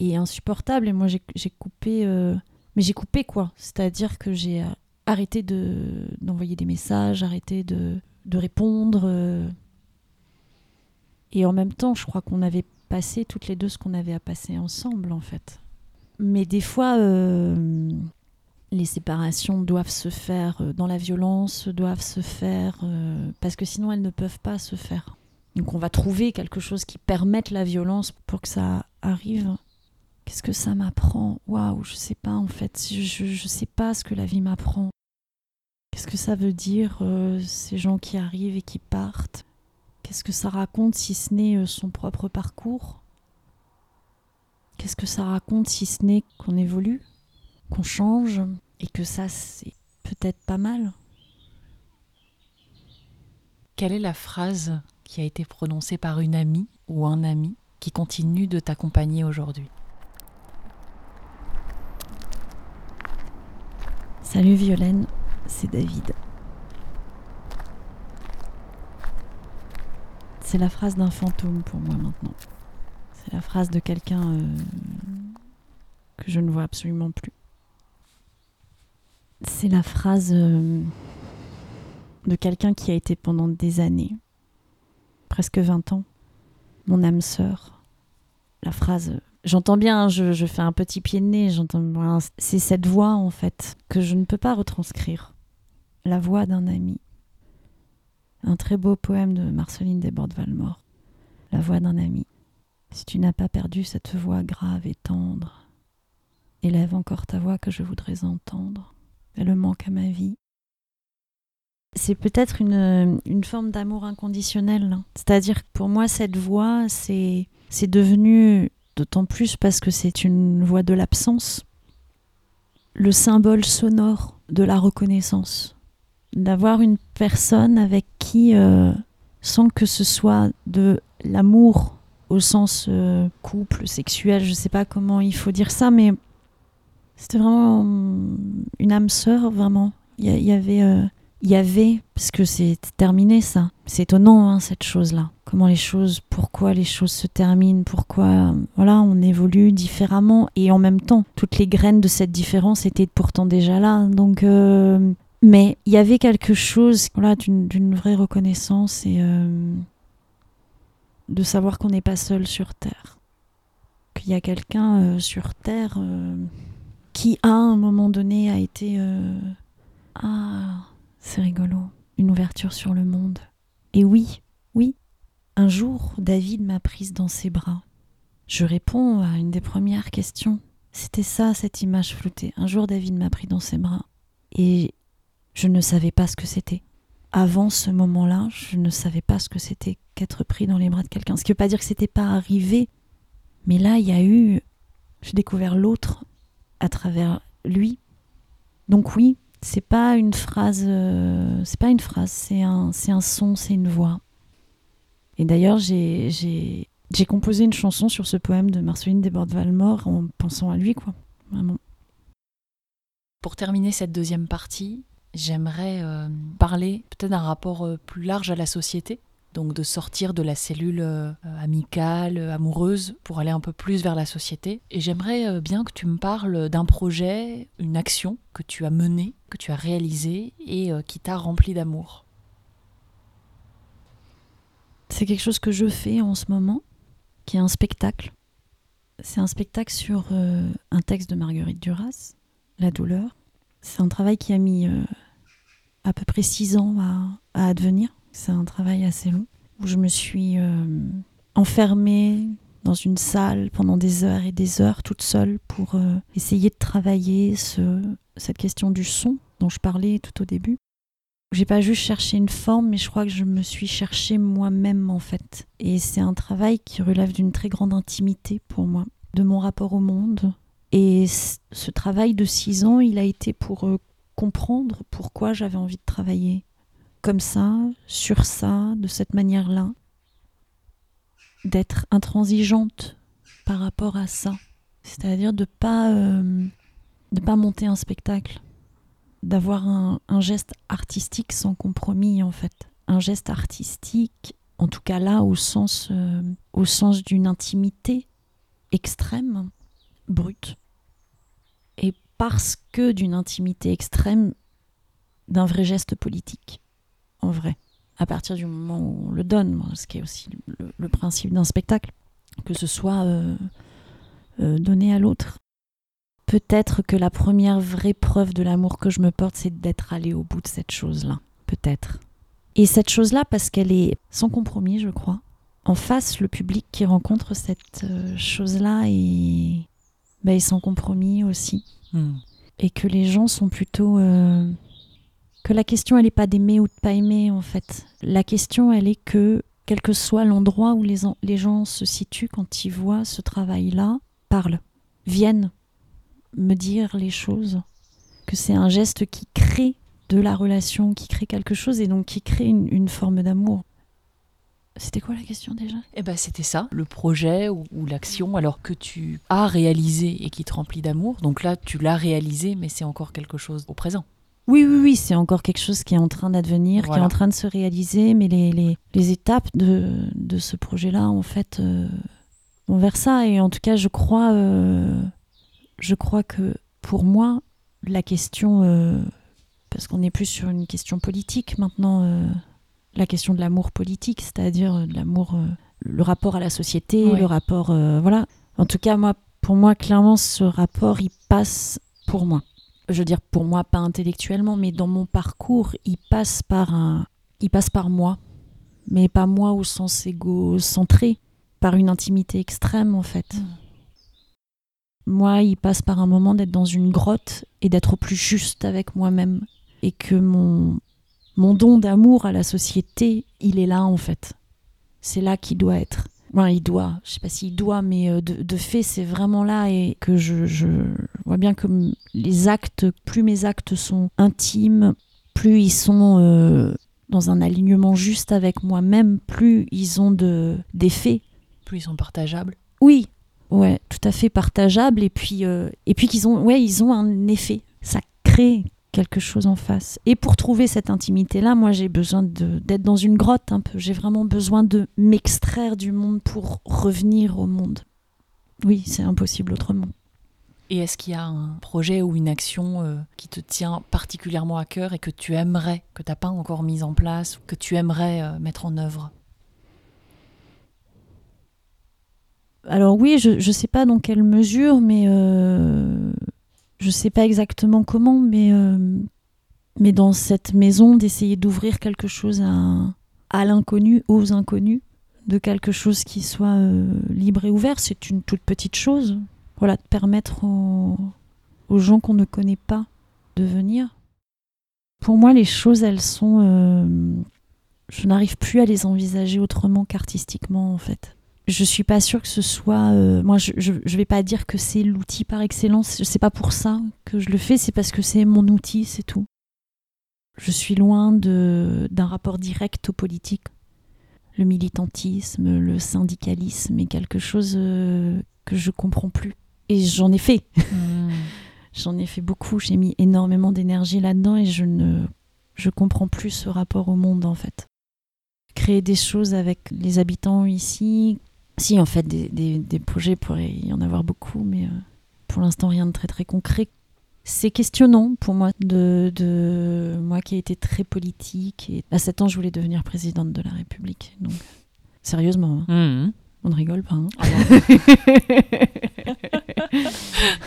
insupportable. Et moi, j'ai coupé. Euh, mais j'ai coupé quoi C'est-à-dire que j'ai arrêté d'envoyer des messages, arrêté de, de répondre. Euh. Et en même temps, je crois qu'on avait passé toutes les deux ce qu'on avait à passer ensemble, en fait. Mais des fois, les séparations doivent se faire dans la violence, doivent se faire parce que sinon elles ne peuvent pas se faire. Donc on va trouver quelque chose qui permette la violence pour que ça arrive. Qu'est-ce que ça m'apprend? Waouh, je sais pas en fait. Je, je sais pas ce que la vie m'apprend. Qu'est-ce que ça veut dire euh, ces gens qui arrivent et qui partent? Qu'est-ce que ça raconte si ce n'est euh, son propre parcours? Qu'est-ce que ça raconte si ce n'est qu'on évolue, qu'on change et que ça c'est peut-être pas mal?
Quelle est la phrase qui a été prononcée par une amie ou un ami qui continue de t'accompagner aujourd'hui.
Salut Violaine, c'est David. C'est la phrase d'un fantôme pour moi maintenant. C'est la phrase de quelqu'un euh, que je ne vois absolument plus. C'est la phrase euh, de quelqu'un qui a été pendant des années presque 20 ans, mon âme sœur. La phrase, j'entends bien, je, je, fais un petit pied de nez, j'entends c'est cette voix en fait que je ne peux pas retranscrire. La voix d'un ami. Un très beau poème de Marceline Desbordes-Valmore. La voix d'un ami. Si tu n'as pas perdu cette voix grave et tendre, élève encore ta voix que je voudrais entendre. Elle manque à ma vie c'est peut-être une, forme d'amour inconditionnel. C'est-à-dire que pour moi, cette voix, c'est, c'est devenu, d'autant plus parce que c'est une voix de l'absence, le symbole sonore de la reconnaissance. D'avoir une personne avec qui, euh, sans que ce soit de l'amour au sens euh, couple, sexuel, je ne sais pas comment il faut dire ça, mais c'était vraiment une âme sœur, vraiment. Il y, avait. Euh, il y avait, parce que c'est terminé ça, c'est étonnant hein, cette chose-là, comment les choses, pourquoi les choses se terminent, pourquoi voilà, on évolue différemment et en même temps, toutes les graines de cette différence étaient pourtant déjà là. Donc euh, Mais il y avait quelque chose voilà, d'une vraie reconnaissance et euh, de savoir qu'on n'est pas seul sur Terre. Qu'il y a quelqu'un euh, sur Terre euh, qui, à un moment donné, a été. Ah, c'est rigolo. Une ouverture sur le monde. Et oui, oui, un jour, David m'a prise dans ses bras. Je réponds à une des premières questions. C'était ça, cette image floutée. Un jour, David m'a pris dans ses bras. Et je ne savais pas ce que c'était. Avant ce moment-là, je ne savais pas ce que c'était qu'être pris dans les bras de quelqu'un. Ce qui ne veut pas dire que c'était pas arrivé. Mais là, il y a eu. J'ai découvert l'autre à travers lui. Donc oui, c'est pas une phrase. Euh, c'est pas une phrase, c'est un, son, c'est une voix. Et d'ailleurs, j'ai composé une chanson sur ce poème de Marceline Desbordes-Valmore en pensant à lui, quoi. Vraiment.
Pour terminer cette deuxième partie, j'aimerais euh, parler peut-être d'un rapport euh, plus large à la société, donc de sortir de la cellule euh, amicale, amoureuse, pour aller un peu plus vers la société. Et j'aimerais bien que tu me parles d'un projet, une action que tu as menée, que tu as réalisée et qui t'a rempli d'amour.
C'est quelque chose que je fais en ce moment qui est un spectacle. C'est un spectacle sur euh, un texte de Marguerite Duras, La douleur. C'est un travail qui a mis euh, à peu près six ans à, advenir. C'est un travail assez long où je me suis euh, enfermée dans une salle pendant des heures et des heures toute seule pour essayer de travailler ce, cette question du son dont je parlais tout au début j'ai pas juste cherché une forme, mais je crois que je me suis cherché moi-même en fait. Et c'est un travail qui relève d'une très grande intimité pour moi, de mon rapport au monde. Et ce travail de six ans, il a été pour euh, comprendre pourquoi j'avais envie de travailler comme ça, sur ça, de cette manière-là, d'être intransigeante par rapport à ça, c'est-à-dire de pas euh, pas monter un spectacle d'avoir un, geste artistique sans compromis en fait. Un geste artistique, en tout cas là, au sens, euh, au sens d'une intimité extrême, brute. Et parce que d'une intimité extrême, d'un vrai geste politique, en vrai. À partir du moment où on le donne, ce qui est aussi le, principe d'un spectacle, que ce soit euh, euh, donné à l'autre peut-être que la première vraie preuve de l'amour que je me porte, c'est d'être allé au bout de cette chose-là. Peut-être. Et cette chose-là, parce qu'elle est sans compromis, je crois. En face, le public qui rencontre cette euh, chose-là est, bah, sans compromis aussi. Hmm. Et que les gens sont plutôt. Euh, que la question, elle n'est pas d'aimer ou de pas aimer, en fait. La question, elle est que, quel que soit l'endroit où les, gens se situent quand ils voient ce travail-là, parlent, viennent me dire les choses, que c'est un geste qui crée de la relation, qui crée quelque chose et donc qui crée une, forme d'amour. C'était quoi la question déjà?
Eh ben c'était ça, le projet ou, l'action alors que tu as réalisé et qui te remplit d'amour. Donc là tu l'as réalisé mais c'est encore quelque chose au présent.
Oui, oui, oui, c'est encore quelque chose qui est en train d'advenir, qui est en train de se réaliser, mais les, les, les étapes de, de ce projet-là, en fait, euh, vont vers ça. Et en tout cas, je crois, euh, je crois que pour moi, la question, euh, parce qu'on n'est plus sur une question politique maintenant, euh, la question de l'amour politique, c'est-à-dire euh, de l'amour, le rapport à la société, le rapport, voilà. En tout cas, moi, pour moi, clairement, ce rapport, il passe pour moi. Je veux dire pour moi, pas intellectuellement, mais dans mon parcours, il passe par un, il passe par moi, mais pas moi au sens égocentré, par une intimité extrême en fait. Mm. Moi, il passe par un moment d'être dans une grotte et d'être au plus juste avec moi-même. Et que mon, mon don d'amour à la société, il est là en fait. C'est là qu'il doit être. Il doit, je sais pas s'il doit, mais euh, de, fait, c'est vraiment là et que je, je, vois bien que les actes, plus mes actes sont intimes, plus ils sont euh, dans un alignement juste avec moi-même, plus ils ont d'effet.
plus ils sont partageables.
Oui, ouais, tout à fait partageable et puis euh, et puis qu'ils ont ouais, ils ont un effet. Ça crée quelque chose en face. Et pour trouver cette intimité là, moi j'ai besoin d'être dans une grotte un peu. J'ai vraiment besoin de m'extraire du monde pour revenir au monde. Oui, c'est impossible autrement.
Et est-ce qu'il y a un projet ou une action euh, qui te tient particulièrement à cœur et que tu aimerais, que tu n'as pas encore mis en place, que tu aimerais euh, mettre en œuvre?
Alors oui, je ne sais pas dans quelle mesure, mais euh, je ne sais pas exactement comment, mais, mais dans cette maison, d'essayer d'ouvrir quelque chose à, l'inconnu, aux inconnus, de quelque chose qui soit libre et ouvert, c'est une toute petite chose voilà, de permettre aux, gens qu'on ne connaît pas de venir. Pour moi, les choses, elles sont. Euh, je n'arrive plus à les envisager autrement qu'artistiquement, en fait. Je suis pas sûre que ce soit. Euh, moi, je, je, vais pas dire que c'est l'outil par excellence. C'est pas pour ça que je le fais, c'est parce que c'est mon outil, c'est tout. Je suis loin d'un rapport direct aux politiques. Le militantisme, le syndicalisme est quelque chose euh, que je comprends plus. Et j'en ai fait. Hmm. j'en ai fait beaucoup. J'ai mis énormément d'énergie là-dedans et je ne je comprends plus ce rapport au monde en fait. Créer des choses avec les habitants ici. Si, en fait, des, des, projets pourraient y en avoir beaucoup, mais euh, pour l'instant, rien de très très concret. C'est questionnant pour moi, de, de, moi qui ai été très politique. Et à 7 ans, je voulais devenir présidente de la République. Donc, sérieusement. Hein. Hmm. On ne rigole pas. Hein.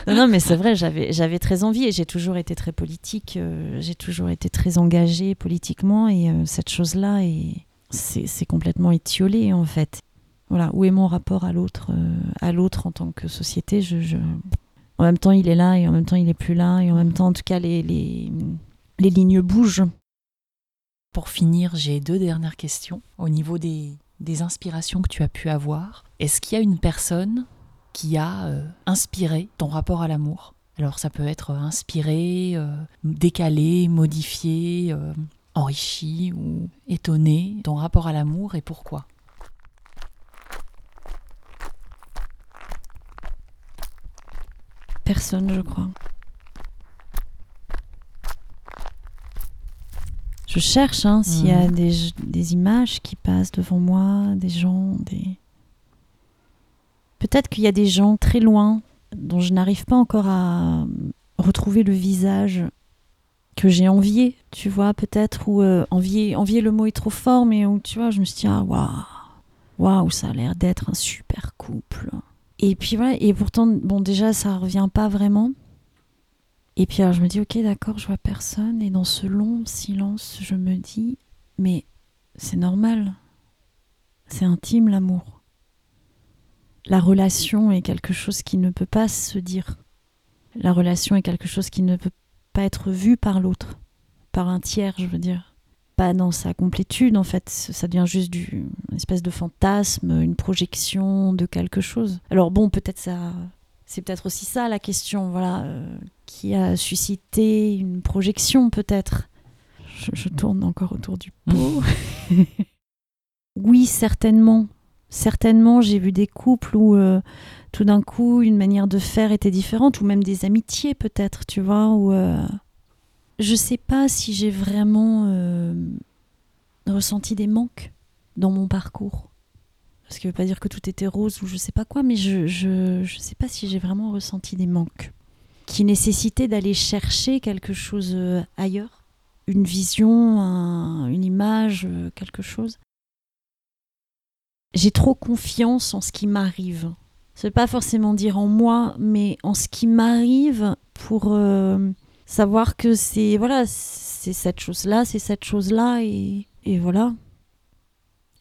Ah non, mais c'est vrai, j'avais, très envie et j'ai toujours été très politique. Euh, j'ai toujours été très engagée politiquement et euh, cette chose-là, est, c'est, complètement étiolé en fait. Voilà, où est mon rapport à l'autre, euh, à l'autre en tant que société En même temps, il est là et en même temps, il est plus là et en même temps, en tout cas, les, les, les lignes bougent.
Pour finir, j'ai deux dernières questions au niveau des, des inspirations que tu as pu avoir. Est-ce qu'il y a une personne qui a euh, inspiré ton rapport à l'amour? Alors ça peut être inspiré, euh, décalé, modifié, enrichi ou étonné ton rapport à l'amour et pourquoi?
Personne, je crois. Je cherche hein, s'il y a mhm. des, des, images qui passent devant moi, des gens, des... Peut-être qu'il y a des gens très loin dont je n'arrive pas encore à retrouver le visage que j'ai envié, tu vois, peut-être, ou euh, envier, envier le mot est trop fort, mais où, tu vois, je me suis dit, ah, waouh, waouh, ça a l'air d'être un super couple. Et puis voilà, et pourtant, bon, déjà, ça revient pas vraiment. Et puis alors je me dis, ok, d'accord, je vois personne. Et dans ce long silence, je me dis, mais c'est normal. C'est intime l'amour. La relation est quelque chose qui ne peut pas se dire. La relation est quelque chose qui ne peut pas être vu par l'autre, par un tiers, je veux dire. Pas dans sa complétude, en fait. Ça devient juste du, une espèce de fantasme, une projection de quelque chose. Alors bon, peut-être ça, c'est peut-être aussi ça la question, voilà, euh, qui a suscité une projection peut-être. Je, tourne encore autour du pot. oui, certainement. Certainement, j'ai vu des couples où euh, tout d'un coup une manière de faire était différente, ou même des amitiés peut-être, tu vois, où euh, je sais pas si j'ai vraiment ressenti des manques dans mon parcours. Ce qui veut pas dire que tout était rose ou je sais pas quoi, mais je je, sais pas si j'ai vraiment ressenti des manques qui nécessitaient d'aller chercher quelque chose euh, ailleurs, une vision, une image, euh, quelque chose. J'ai trop confiance en ce qui m'arrive. Ça veut pas forcément dire en moi, mais en ce qui m'arrive pour euh, savoir que c'est voilà, c'est cette chose-là, c'est cette chose-là et, et voilà.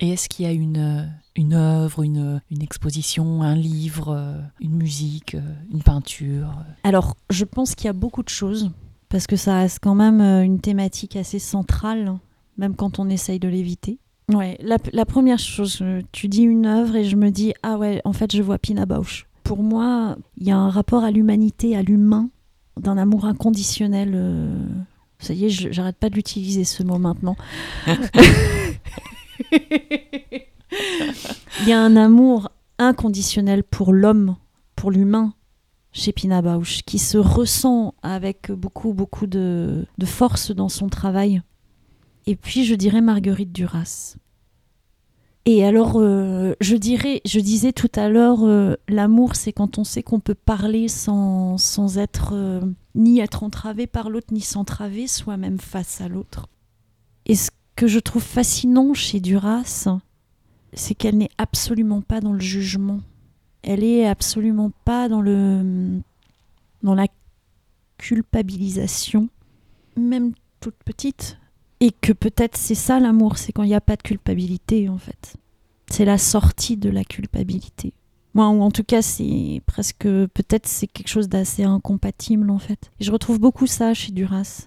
Et est-ce qu'il y a une, une œuvre, une, une exposition, un livre, euh, une musique, euh, une peinture
Alors, je pense qu'il y a beaucoup de choses, parce que ça reste quand même euh, une thématique assez centrale, même quand on essaye de l'éviter. Ouais, la, la, première chose, tu dis une œuvre et je me dis, ah ouais, en fait, je vois Pina Bausch. Pour moi, il y a un rapport à l'humanité, à l'humain, d'un amour inconditionnel. Ça y est, j'arrête pas d'utiliser ce mot maintenant. Il y a un amour inconditionnel pour l'homme, pour l'humain, chez Pina Bausch, qui se ressent avec beaucoup, beaucoup de, force dans son travail. Et puis, je dirais Marguerite Duras, Et alors, euh, je dirais, je disais tout à l'heure, euh, l'amour, c'est quand on sait qu'on peut parler sans, sans être euh, ni être entravé par l'autre, ni s'entraver soi-même face à l'autre. Et ce que je trouve fascinant chez Duras, c'est qu'elle n'est absolument pas dans le jugement. Elle est absolument pas dans le dans la culpabilisation, même toute petite. Et que peut-être c'est ça l'amour, c'est quand il n'y a pas de culpabilité en fait. C'est la sortie de la culpabilité. Moi, ou en tout cas, c'est presque, peut-être c'est quelque chose d'assez incompatible en fait. Et je retrouve beaucoup ça chez Duras.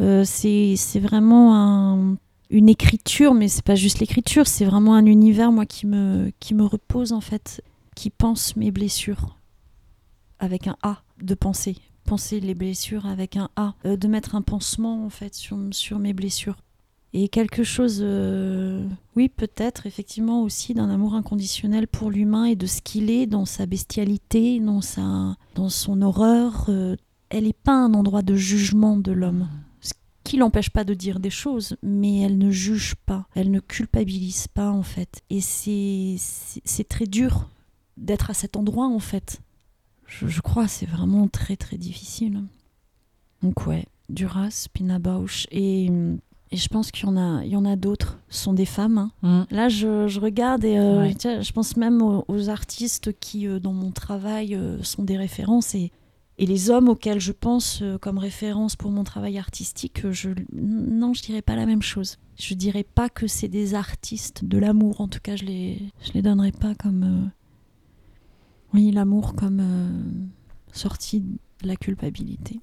Euh, c'est vraiment un, une écriture, mais c'est pas juste l'écriture, c'est vraiment un univers moi qui me, qui me repose en fait, qui pense mes blessures avec un A de pensée, penser les blessures avec un A, euh, de mettre un pansement en fait sur, sur mes blessures. Et quelque chose, euh, oui, peut-être effectivement aussi d'un amour inconditionnel pour l'humain et de ce qu'il est dans sa bestialité, dans, sa, dans son horreur. Euh, elle n'est pas un endroit de jugement de l'homme. Ce qui l'empêche pas de dire des choses, mais elle ne juge pas, elle ne culpabilise pas en fait. Et c'est très dur d'être à cet endroit en fait je, je crois c'est vraiment très très difficile. Donc ouais, Duras, Pina Bausch et, et je pense qu'il y en a, il y en a d'autres. Ce sont des femmes. Hein. Mm. Là, je, je, regarde et euh, ouais. je pense même aux, aux artistes qui, euh, dans mon travail, euh, sont des références et, et les hommes auxquels je pense comme référence pour mon travail artistique, je, non, je dirais pas la même chose. Je dirais pas que c'est des artistes de l'amour. En tout cas, je les, je les donnerais pas comme oui, l'amour comme euh, sortie de la culpabilité.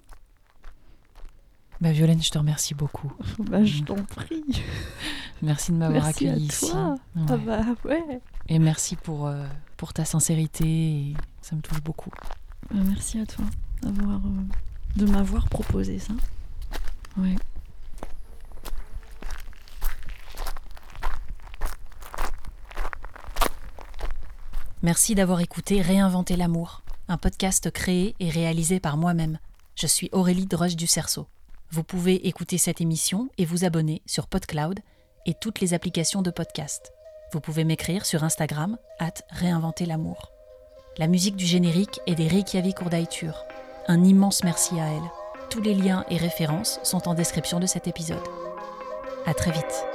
Bah, Violaine, je te remercie beaucoup.
bah, je t'en prie.
merci de m'avoir accueilli ici.
Ouais. Ah bah, ouais.
Et merci pour, euh, pour ta sincérité. Et ça me touche beaucoup.
Bah, merci à toi d'avoir, euh, de m'avoir proposé ça. Ouais.
Merci d'avoir écouté Réinventer l'amour, un podcast créé et réalisé par moi-même. Je suis Aurélie Droche du Cerceau. Vous pouvez écouter cette émission et vous abonner sur PodCloud et toutes les applications de podcast. Vous pouvez m'écrire sur Instagram, at Réinventer l'amour. La musique du générique est des Reykjavik Urdaitur. Un immense merci à elle. Tous les liens et références sont en description de cet épisode. À très vite.